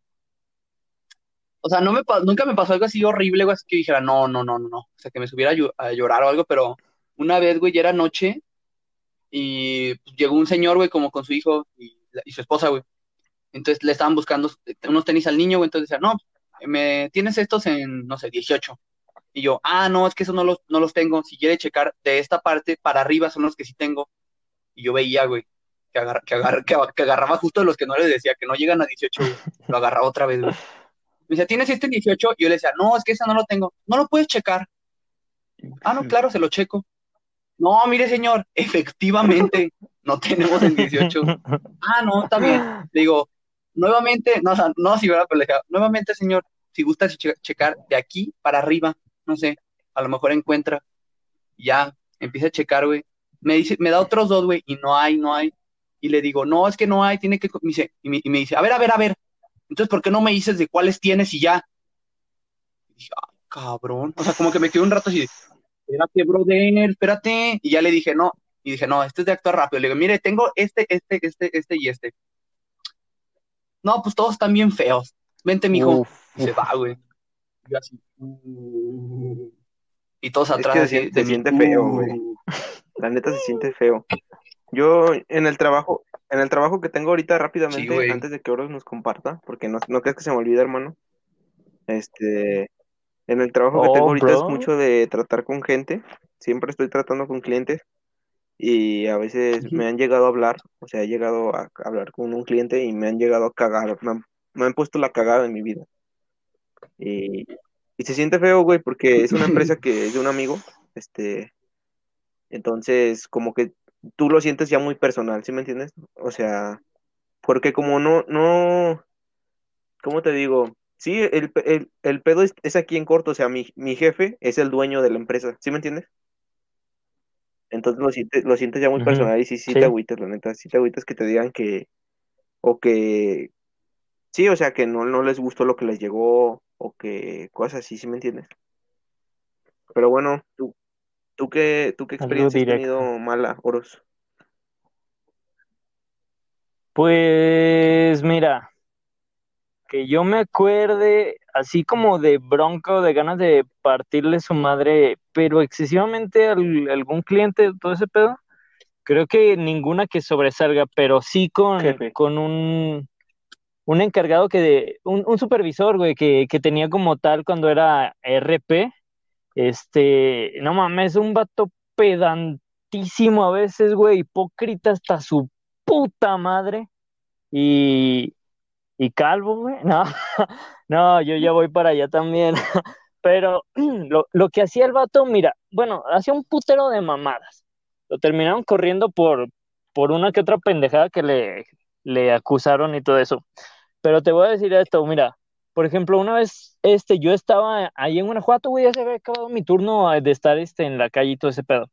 O sea, no me, nunca me pasó algo así horrible, güey, así que dijera, no, no, no, no, no. O sea, que me subiera a, llo- a llorar o algo, pero una vez, güey, ya era noche y pues, llegó un señor, güey, como con su hijo y, su esposa, güey. Entonces le estaban buscando unos tenis al niño, güey, entonces decía, no, me tienes estos en, no sé, 18. Y yo, ah, no, es que esos no los, no los tengo. Si quiere checar de esta parte para arriba son los que sí tengo. Yo veía, güey, que, agar- que, agar- que, agarraba justo los que no les decía, que no llegan a 18, güey. Lo agarraba otra vez, güey. Me decía, ¿tienes este en 18? Y yo le decía, no, es que ese no lo tengo. No lo puedes checar. Ah, no, claro, se lo checo. No, mire, señor, efectivamente, no tenemos en 18. Ah, no, bien. Le digo, nuevamente, no, no, si verdad, pero le nuevamente, señor, si gusta che- checar de aquí para arriba, no sé, a lo mejor encuentra. Ya, empieza a checar, güey. Me dice, me da otros dos, güey, y no hay, no hay. Y le digo, no, es que no hay, tiene que. co-". Me dice, y, me, y me dice, a ver, a ver, a ver. Entonces, ¿por qué no me dices de cuáles tienes y ya? Y dije, ah, cabrón. O sea, como que me quedé un rato así, espérate, brother, espérate. Y ya le dije, no. Y dije, no, este es de actuar rápido. Le digo, mire, tengo este, este, este, este y este. No, pues todos están bien feos. Vente, mijo. Uf, Y se va, güey. Yo así. "Uh". <laughs> Y todos Es atrás que se así siente feo, "Uh". güey. <laughs> La neta se siente feo. Yo en el trabajo, en el trabajo que tengo ahorita rápidamente, antes de que Oros nos comparta, porque no, no crees que se me olvide, hermano. Este, en el trabajo que Oh, tengo ahorita es mucho de tratar con gente. Siempre estoy tratando con clientes y a veces me han llegado a hablar, o sea, he llegado a hablar con un cliente y me han llegado a cagar, me han, me han puesto la cagada en mi vida. Y, y se siente feo, güey, porque es una empresa que es de un amigo, este, entonces como que tú lo sientes ya muy personal, ¿sí me entiendes? O sea, porque como no, no, ¿cómo te digo? Sí, el, el, el pedo es, es aquí en corto, o sea, mi, mi jefe es el dueño de la empresa, ¿sí me entiendes? Entonces lo sientes, lo sientes ya muy personal y sí, sí sí. te agüitas, la neta, sí te agüitas que te digan que, o que, sí, o sea, que no, no les gustó lo que les llegó, o que cosas así, ¿sí me entiendes? Pero bueno, tú, tú qué, tú qué experiencia has tenido mala, Oros. Pues mira, que yo me acuerde así como de bronca o de ganas de partirle su madre, pero excesivamente a algún cliente, todo ese pedo, creo que ninguna que sobresalga, pero sí con, Jefe. con un, un encargado que de, un, un supervisor, güey, que, que tenía como tal cuando era RP, este, no mames, un vato pedantísimo a veces, güey, hipócrita hasta su puta madre. Y, y calvo, güey. <laughs> No, no, yo ya voy para allá también. <laughs> Pero <clears throat> lo, lo que hacía el vato, mira, bueno, hacía un putero de mamadas. Lo terminaron corriendo por, por una que otra pendejada que le, le acusaron y todo eso. Pero te voy a decir esto, mira, por ejemplo, una vez este, yo estaba ahí en Guanajuato, güey, ya se había acabado mi turno de estar este, en la calle y todo ese pedo.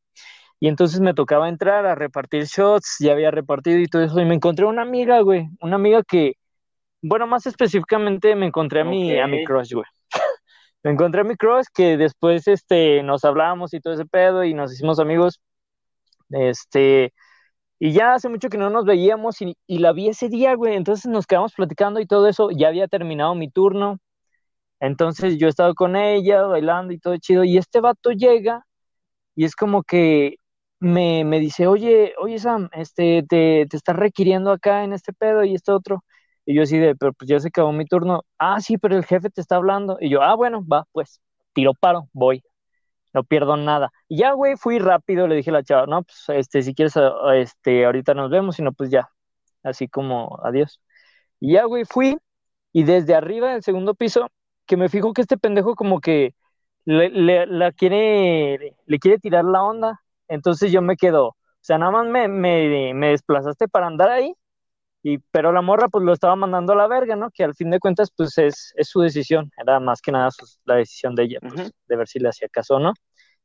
Y entonces me tocaba entrar a repartir shots, ya había repartido y todo eso, y me encontré una amiga, güey, una amiga que, bueno, más específicamente me encontré a mi, a mi crush, güey. <laughs> me encontré a mi crush que después, este, nos hablábamos y todo ese pedo y nos hicimos amigos, este, y ya hace mucho que no nos veíamos y, la vi ese día, güey, entonces nos quedamos platicando y todo eso, ya había terminado mi turno, entonces yo he estado con ella, bailando y todo chido, y este vato llega y es como que me, me dice, oye, oye Sam, este, te, te estás requiriendo acá en este pedo y este otro. Y yo así de, pero pues ya se acabó mi turno. Ah, sí, pero el jefe te está hablando. Y yo, ah, bueno, va, pues, tiro paro, voy. No pierdo nada. Y ya, güey, fui rápido, le dije a la chava, no, pues, este, si quieres, este, ahorita nos vemos, si no, pues ya. Así como, adiós. Y ya, güey, fui. Y desde arriba del segundo piso, que me fijo que este pendejo como que le, le, quiere, le quiere tirar la onda. Entonces yo me quedo, o sea, nada más me, me, me desplazaste para andar ahí, y, pero la morra pues lo estaba mandando a la verga, ¿no? Que al fin de cuentas pues es, es su decisión, era más que nada la decisión de ella, pues, de ver si le hacía caso o no.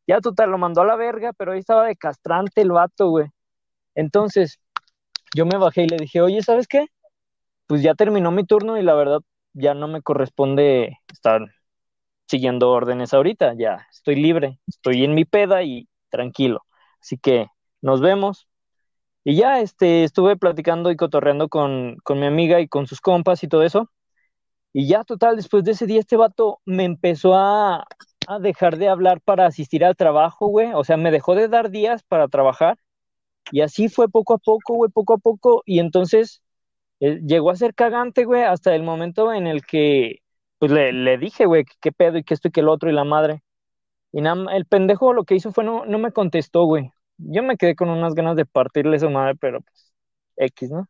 Ya total, lo mandó a la verga, pero ahí estaba de castrante el vato, güey. Entonces, yo me bajé y le dije, oye, ¿sabes qué? Pues ya terminó mi turno y la verdad ya no me corresponde estar siguiendo órdenes ahorita, ya estoy libre, estoy en mi peda y tranquilo. Así que nos vemos. Y ya este, estuve platicando y cotorreando con, con mi amiga y con sus compas y todo eso. Y ya total, después de ese día este vato me empezó a, a dejar de hablar para asistir al trabajo, güey. O sea, me dejó de dar días para trabajar. Y así fue poco a poco, güey, poco a poco. Y entonces eh, llegó a ser cagante, güey, hasta el momento en el que, pues le, le dije, güey, qué pedo y qué esto y qué el otro y la madre. Y nada, el pendejo lo que hizo fue no, no me contestó, güey. Yo me quedé con unas ganas de partirle su madre, pero pues, X, ¿no?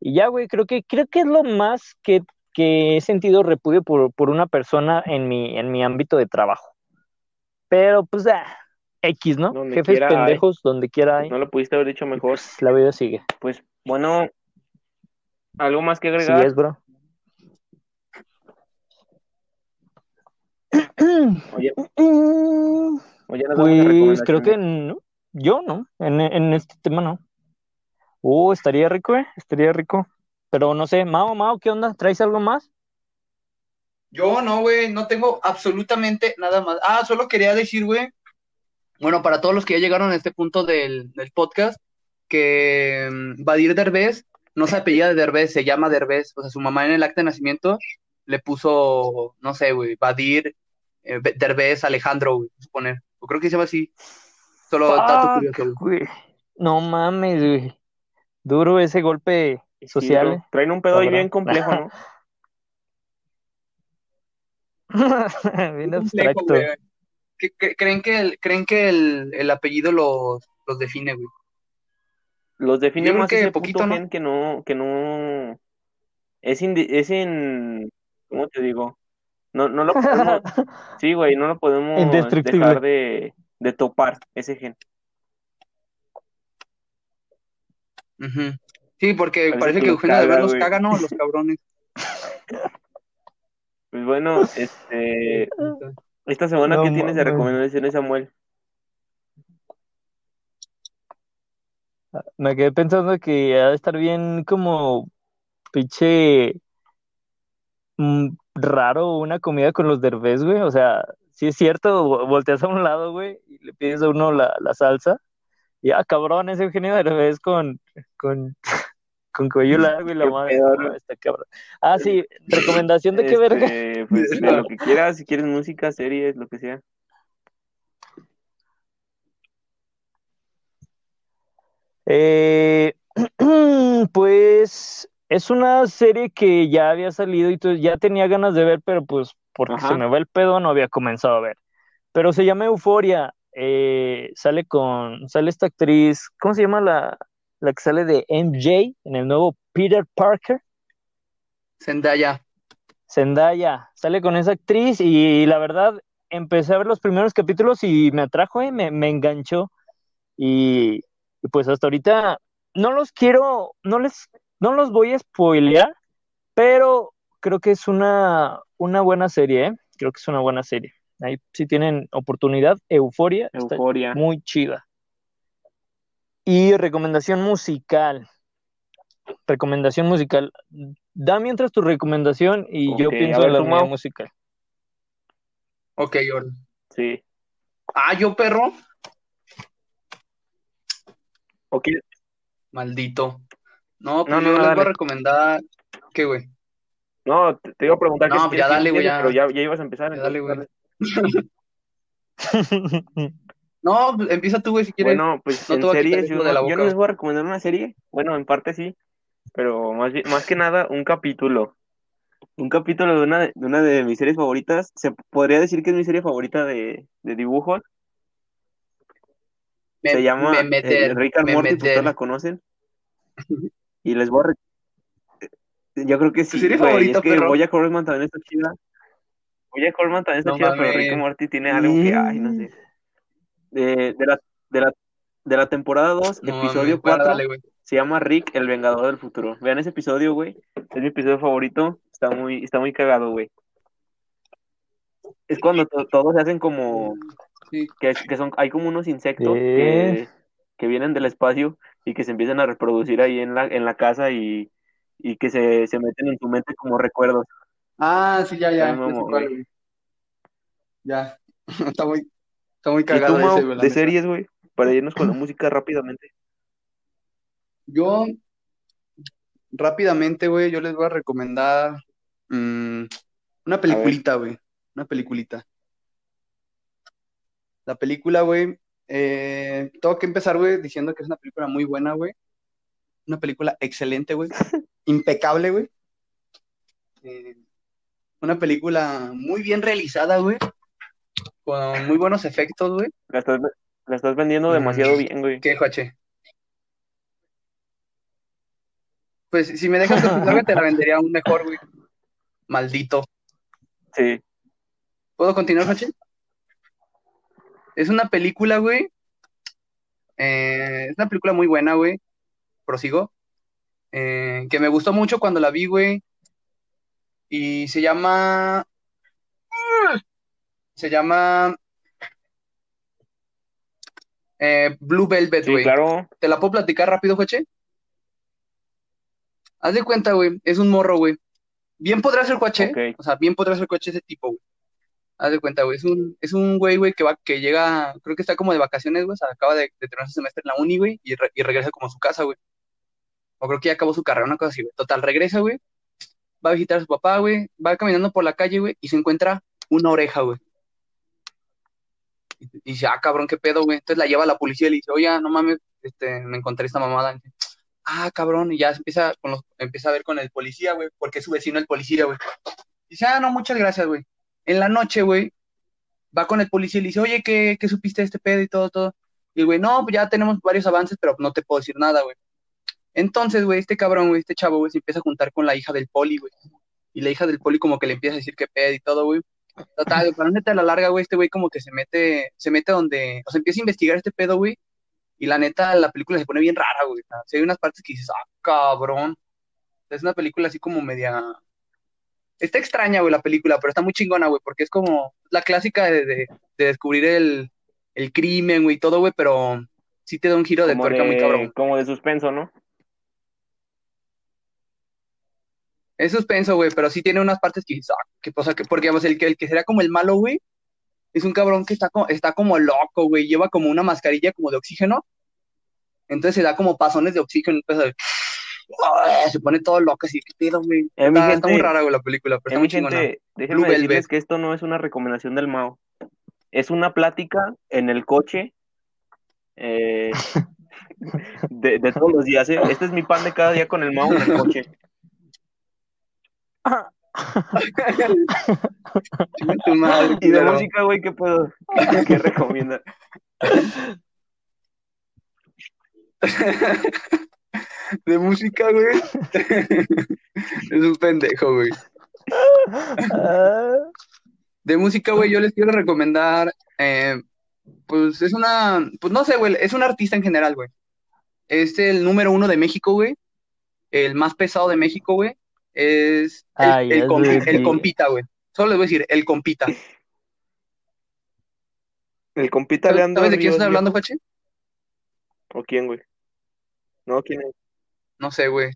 Y ya, güey, creo que, creo que es lo más que, que he sentido repudio por, por, una persona en mi, en mi ámbito de trabajo. Pero, pues, ah, X, ¿no? Donde Jefes pendejos, donde quiera hay. No lo pudiste haber dicho mejor. Pues, la vida sigue. Pues, bueno, ¿algo más que Sí agregar? es, bro. Oye, <clears throat> oye, una Pues creo que no. Yo no, en, en este tema no. Uh, estaría rico, eh, estaría rico. Pero no sé, Mao, Mao, ¿qué onda? ¿Traes algo más? Yo no, güey, no tengo absolutamente nada más. Ah, solo quería decir, güey, bueno, para todos los que ya llegaron a este punto del, del podcast, que mm, Badir Derbez no se apellida de Derbez, se llama Derbez. O sea, su mamá en el acta de nacimiento le puso, no sé, güey, Badir eh, Be- Derbez Alejandro, güey, suponer. O creo que se llama así. Solo dato Fuck, curioso, güey. güey. No mames, güey. Duro ese golpe Sí, social. bro. Traen un pedo ahí bien complejo, ¿no? <laughs> Bien Complejo, abstracto. güey. ¿Qué- qué- ¿Creen que el, creen que el, el apellido los, los define, güey? Los define Yo más que ese poquito, puto ¿no? gen que no, que no, es, indi- es en, ¿cómo te digo? No, no lo podemos, <laughs> sí, güey, no lo podemos dejar de, de topar ese gen. Sí, porque Parece parece que que los Eugenio de caga, los caga, ¿no? Los <laughs> cabrones. Pues bueno, este, esta semana, No ¿qué tienes de recomendaciones, Samuel? Me quedé pensando que ha de estar bien como pinche mm, raro una comida con los derbés, güey. O sea, si es cierto, vo- volteas a un lado, güey, y le pides a uno la, la salsa. Y ah, cabrón, ese Eugenio Derbez con, con, <laughs> con cuello largo y la madre. No, ¿no? está cabrón. Ah, sí, <laughs> recomendación de qué verga. Este, pues de lo que quieras, si quieres música, series, lo que sea. Eh, <clears throat> pues es una serie que ya había salido y todo- ya tenía ganas de ver, pero pues porque Ajá. se me va el pedo no había comenzado a ver. Pero se llama Euforia. eh, sale con, sale esta actriz, ¿cómo se llama la, la que sale de MJ en el nuevo Peter Parker? Zendaya. Zendaya, sale con esa actriz y la verdad empecé a ver los primeros capítulos y me atrajo, eh, me, me enganchó y, y pues hasta ahorita no los quiero, no les, no los voy a spoilear, pero creo que es una, una buena serie, ¿eh? Creo que es una buena serie. Ahí si tienen oportunidad, Euforia, está Euforia. muy chida. Y recomendación musical. Recomendación musical. Da mientras tu recomendación y yo pienso ver, en la mía musical. Ok, ahora. Sí. Ah, yo, perro. Ok, Maldito. No, pues No, no, yo no, les voy a recomendar. ¿Qué, güey? No, te, te iba a preguntar No, que si pues ya dale, güey, ya. pero ya, ya ibas a empezar. Ya dale, güey. <laughs> No, pues empieza tú, güey, si quieres. Bueno, pues No en series, yo, yo no les voy a recomendar una serie. Bueno, en parte sí, pero más bien, más que nada, un capítulo. Un capítulo de una de, una de mis series favoritas. Se podría decir que es mi serie favorita de, de dibujos. Me, Se llama me eh, meter, Rick and me Morty, meter. todos la conocen. Y les voy a... Yo creo que sí, serie güey. favorita, Es que perro? Bojack Horseman también está chida. Bojack Horseman también está No chida, pero. Rick and Morty tiene algo que, ay, no sé. De, de la, de la, de la temporada 2, No episodio. Bueno, 4, dale, güey. se llama Rick, el Vengador del Futuro. Vean ese episodio, güey. Es mi episodio favorito. Está muy, está muy cagado, güey. Es cuando to- todos se hacen como... Sí. Que, que son, hay como unos insectos que, que vienen del espacio y que se empiezan a reproducir ahí en la, en la casa y, y que se, se meten en tu mente como recuerdos. Ah, sí, ya, ya. Ya mamá, cuál. Ya. <laughs> Está muy, está muy ¿Y tú, cagado ese, de series, güey? Para irnos con la música rápidamente. Yo, rápidamente, güey, yo les voy a recomendar mm, una peliculita, güey. Una peliculita. La película, güey, eh, tengo que empezar, güey, diciendo que es una película muy buena, güey. Una película excelente, güey. <laughs> Impecable, güey. Eh, una película muy bien realizada, güey. Con muy buenos efectos, güey. La estás, la estás vendiendo Mm. demasiado bien, güey. ¿Qué, Joache? Pues si me dejas te la vendería aún mejor, güey. Maldito. Sí. ¿Puedo continuar, Joache? Es una película, güey. Eh, es una película muy buena, güey. Prosigo. Eh, que me gustó mucho cuando la vi, güey. Y se llama. Se llama. eh, Blue Velvet, Sí, güey. claro. ¿Te la puedo platicar rápido, Joche? Haz de cuenta, güey, es un morro, güey. Bien podrá ser coche, Ok. o sea, bien podrá ser coche ese tipo, güey. Haz de cuenta, güey, es un, es un güey, güey, que va, que llega, creo que está como de vacaciones, güey, o sea, acaba de, de terminar su semestre en la uni, güey, y, re- y regresa como a su casa, güey. O creo que ya acabó su carrera, una cosa así, güey. Total, regresa, güey, va a visitar a su papá, güey, va caminando por la calle, güey, y se encuentra una oreja, güey. Y, dice, ah, cabrón, qué pedo, güey. Entonces la lleva a la policía y le dice, oye, no mames, este, me encontré esta mamada. Ah, cabrón, y ya empieza, con los, empieza a ver con el policía, güey, porque es su vecino el policía, güey. Dice, ah, no, muchas gracias, güey. En la noche, güey, va con el policía y le dice, oye, ¿qué, qué supiste de este pedo y todo, todo? Y güey, no, pues ya tenemos varios avances, pero no te puedo decir nada, güey. Entonces, güey, este cabrón, güey, este chavo, güey, se empieza a juntar con la hija del poli, güey. Y la hija del poli como que le empieza a decir qué pedo y todo, güey. Total, para no a la larga, güey, este güey como que se mete, se mete donde, o sea, empieza a investigar este pedo, güey. Y la neta, la película se pone bien rara, güey. O sea, hay unas partes que dices, ah, cabrón. Es una película así como media. Está extraña, güey, la película, pero está muy chingona, güey, porque es como la clásica de, de, de descubrir el, el crimen, güey, y todo, güey, pero sí te da un giro de Como tuerca muy cabrón. como de suspenso, ¿no? Es suspenso, güey, pero sí tiene unas partes que dices, ah, qué cosa, que, porque, digamos, el que, el que sería como el malo, güey, es un cabrón que está, como- está como loco, güey, lleva como una mascarilla como de oxígeno, entonces se da como pasones de oxígeno, empieza de- ¡Ah! se pone todo loco, así, qué pedo, güey. Eh, Está, está muy rara, güey, la película, pero Eh, está muy chingona. gente, déjenme decirles que esto no es una recomendación del Mao. Es una plática en el coche eh, <laughs> de, de todos los días. ¿eh? Este es mi pan de cada día con el Mao en el coche. Chinga tu madre, Y de música, güey, ¿qué puedo? <laughs> ¿Qué, qué recomienda? De música, güey. es un pendejo, güey. De música, güey, yo les quiero recomendar, eh, pues es una, pues no sé, güey, es un artista en general, güey. Es el número uno de México, güey. El más pesado de México, güey. Es el, Ay, compita, güey. Solo les voy a decir, el compita. <laughs> El compita ¿Sabes, Leandro sabes de quién estoy hablando? ¿O quién, güey? No, ¿quién es? No sé, güey.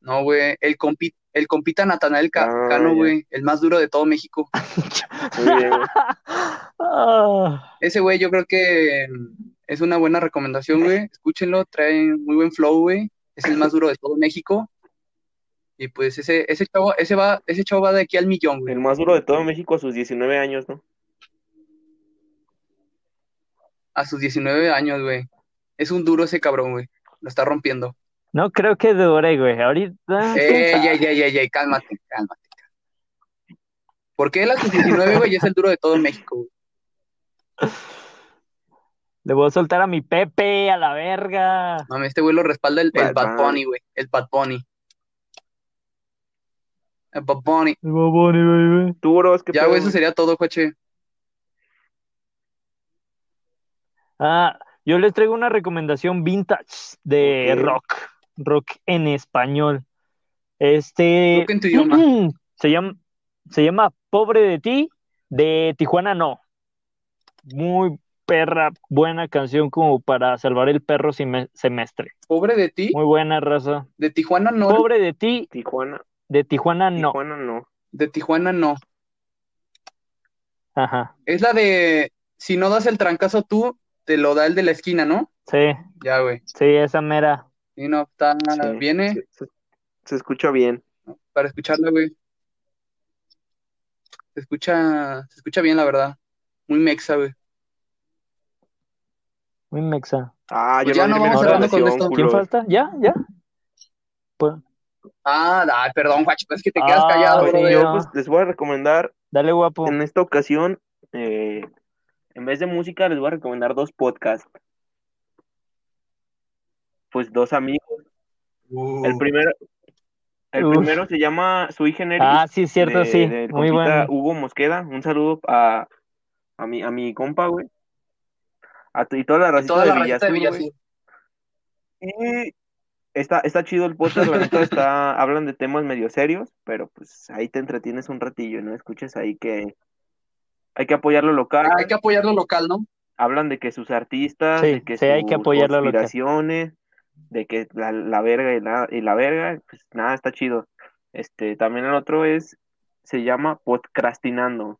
No, güey. El compi, el compita Natanael Ca- Ah, Cano, güey. El más duro de todo México. <laughs> Muy bien, güey. Ah, Ese güey yo creo que mm, es una buena recomendación, güey. Escúchenlo, trae muy buen flow, güey. Es el más duro de todo México. Y pues ese, ese chavo, ese va, ese chavo va de aquí al millón, güey. El más duro de todo México a sus 19 años, ¿no? A sus 19 años, güey. Es un duro ese cabrón, güey. Lo está rompiendo. no creo que dure, güey. Ahorita. sabe. ey, ey, ey, ey, cálmate, cálmate. Porque él a sus 19, güey, ya es el duro de todo México, güey. Le voy a soltar a mi Pepe a la verga. Mami, este güey lo respalda el, el Bad Bad Bunny. Bunny, güey. El Bad Bunny. El Bad Bunny. El Baboni, baby. Tú, bro, ¿qué Ya, güey, eso sería todo, coche. Ah, yo les traigo una recomendación vintage de rock. Rock en español. Este. Rock en tu idioma. <clears throat> Se llama, se llama Pobre de ti, de Tijuana No. Muy perra, buena canción como para salvar el perro semestre. Pobre de ti. Muy buena raza. De Tijuana no. Pobre de ti, Tijuana. De Tijuana No. Tijuana no. De Tijuana no. Ajá. Es la de si no das el trancazo tú, te lo da el de la esquina, ¿no? Sí, Ya, güey. sí, esa mera. Y no, está, Sí, viene Se, se- se escucha bien. para escucharla, güey. Se escucha, se escucha bien, la verdad. Muy mexa, güey. Muy mexa. Ah, Pues yo ya no vamos cerrando con esto. ¿Quién falta? ¿Ya? ¿Ya? Pues, Ah, ay, perdón, guacho, es que te quedas Ah, callado, Pues yo no. pues, les voy a recomendar dale, guapo. en esta ocasión, eh, en vez de música, les voy a recomendar dos podcasts. Pues dos amigos. El Uh, primero, el Uf. primero se llama Sui Generis. Ah, sí, es cierto, de- sí. Muy bueno. Hugo Mosqueda. Un saludo a, a mi, a mi compa, güey. A y toda la toda de. Villazul. Y está, está chido el podcast, la neta, <laughs> está, hablan de temas medio serios, pero pues ahí te entretienes un ratillo, ¿no? Escuchas ahí que hay que apoyar lo local, hay que apoyar lo local, ¿no? hablan de que sus artistas, Sí, de que sí, hay que sus apoyar local. de que la, la verga y la, y la verga, pues nada, está chido. Este, también el otro es, se llama Podcastinando,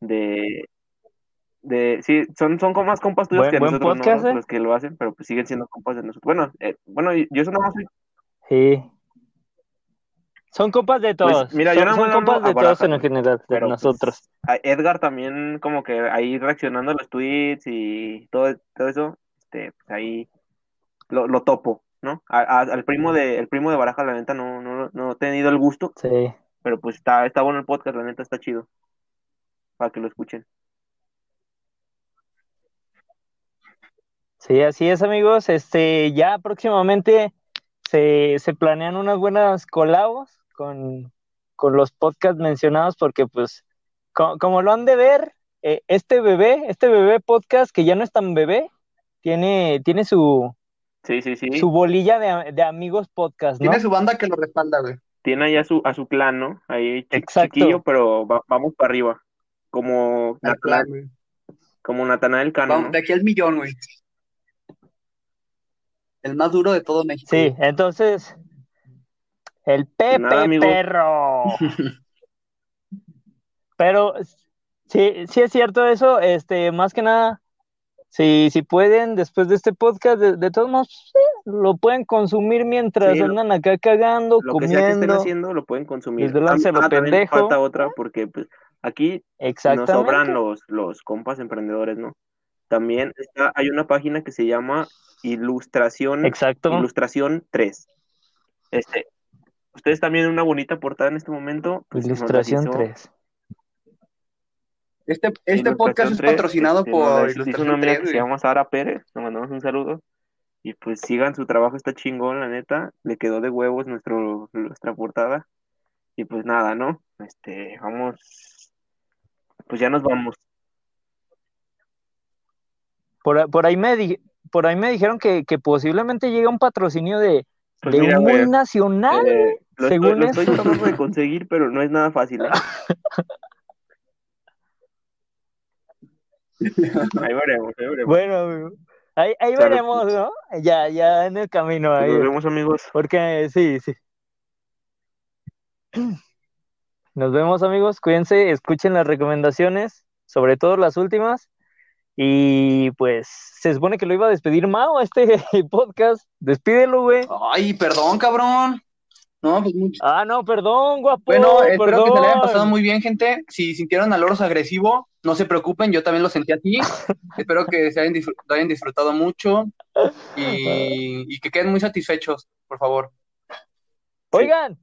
de, de, sí, son, son más compas tuyos Buen- que buen nosotros, ¿eh? Los que lo hacen, pero pues siguen siendo compas de nosotros. Bueno, eh, bueno, yo eso nada más soy Sí. Son compas de todos. Pues, mira, yo son nada son más compas hablo de todos en general, de Pero pues, nosotros. Edgar también como que ahí reaccionando a los tweets y todo, todo eso, este, pues ahí lo, lo topo, ¿no? A- a- al primo de, el primo de Baraja, la neta, no, no, no he tenido el gusto, Sí. pero pues está, está bueno el podcast, la neta está chido. Para que lo escuchen. Sí, así es, amigos. Este, ya próximamente se, se planean unas buenas colabos con, con los podcasts mencionados, porque pues, co- como lo han de ver, eh, este bebé, este bebé podcast, que ya no es tan bebé, tiene, tiene su, Sí, sí, sí. su bolilla de, de amigos podcast, ¿no? Tiene su banda que lo respalda, güey. Tiene ahí a su, a su clan, ¿no? Ahí Exacto. chiquillo, pero va- vamos para arriba. Como como Natanael Cano, Vamos, ¿no? de aquí al millón, güey. El más duro de todo México. Sí, entonces, el Pepe nada. Perro. <laughs> Pero sí, sí es cierto eso, este, más que nada, si, si pueden, después de este podcast, de, de todos modos, sí, lo pueden consumir mientras andan acá cagando, Lo que sea que estén comiendo. haciendo lo pueden consumir. Desvelándose lo Ah, pendejo. falta otra porque pues aquí nos Exactamente. sobran los, los compas emprendedores, ¿no? También está, hay una página que se llama Ilustración, Exacto. Ilustración 3. Este, ustedes también una bonita portada en este momento. pues, Ilustración hizo 3. Este, este Ilustración podcast es 3, patrocinado este, nos por hizo una Ilustración amiga 3, que se llama Sara Pérez, le mandamos un saludo. Y pues sigan su trabajo, está chingón, la neta. Le quedó de huevos nuestro, nuestra portada. Y pues nada, ¿no? Este, vamos, pues ya nos vamos. Por, por ahí me di- por ahí me dijeron que, que posiblemente llegue un patrocinio de Pues de mira, un güey, muy nacional. eh, lo, estoy, según lo estoy esto. tratando de conseguir, pero no es nada fácil. ¿eh? <laughs> Ahí veremos, ahí veremos. Bueno, amigo, ahí, ahí Salud. veremos, ¿no? Ya, ya en el camino ahí. Nos vemos, amigos. Porque sí, sí. Nos vemos, amigos. Cuídense, escuchen las recomendaciones, sobre todo las últimas. Y pues se supone que lo iba a despedir Mao este <laughs> podcast. Despídelo, güey. Ay, perdón, cabrón. No, pues mucho. Ah, no, perdón, guapo. Bueno, espero que se le hayan perdón. pasado muy bien, gente. Si sintieron al oros agresivo, no se preocupen, yo también lo sentí así. <laughs> espero que se hayan, disfr- lo hayan disfrutado mucho y, y que queden muy satisfechos, por favor. Oigan,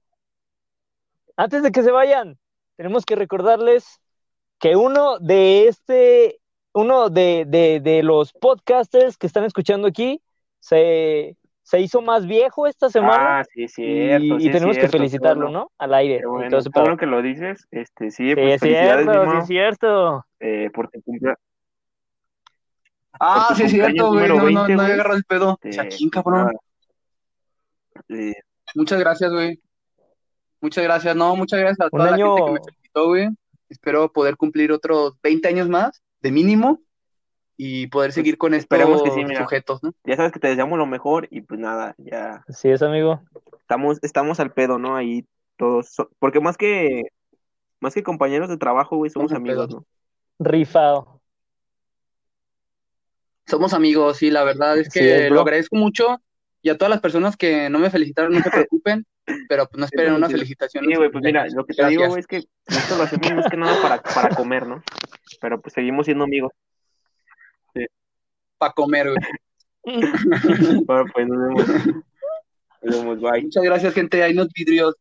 antes de que se vayan, tenemos que recordarles que uno de este, uno de, de, de los podcasters que están escuchando aquí se, se hizo más viejo esta semana Ah, sí, es y, cierto. y sí es tenemos que cierto, felicitarlo, bueno, ¿no? Al aire. Bueno, Entonces, que lo dices. Este, sí, sí, pues es cierto, sí es cierto. eh, por tu cumplea- Ah, tu sí es cierto, güey. No, no, 20, no agarrado el pedo. eh, ¿quién, pues cabrón? eh, Muchas gracias, güey. Muchas gracias. No, muchas gracias a Un toda la año- gente que me felicitó, güey. Espero poder cumplir otros 20 años más, de mínimo, y poder seguir con estos Pues, esperemos que sí, mira. sujetos, ¿no? ya sabes que te deseamos lo mejor y pues nada, ya Así es, amigo. estamos, estamos al pedo, ¿no? Ahí todos, so- porque más que, más que compañeros de trabajo, güey, somos amigos, pedo. ¿no? Rifado. Somos amigos, sí, la verdad es que lo agradezco mucho. Y a todas las personas que no me felicitaron, no se preocupen, pero pues no esperen una felicitación. Sí, güey, pues mira, lo que te digo, Gracias. güey, es que esto lo hacemos más que nada para, para comer, ¿no? Pero pues seguimos siendo amigos. Para comer, güey. <laughs> Bueno, pues nos vemos. Nos vemos, bye. Muchas gracias, gente. Hay unos vidrios.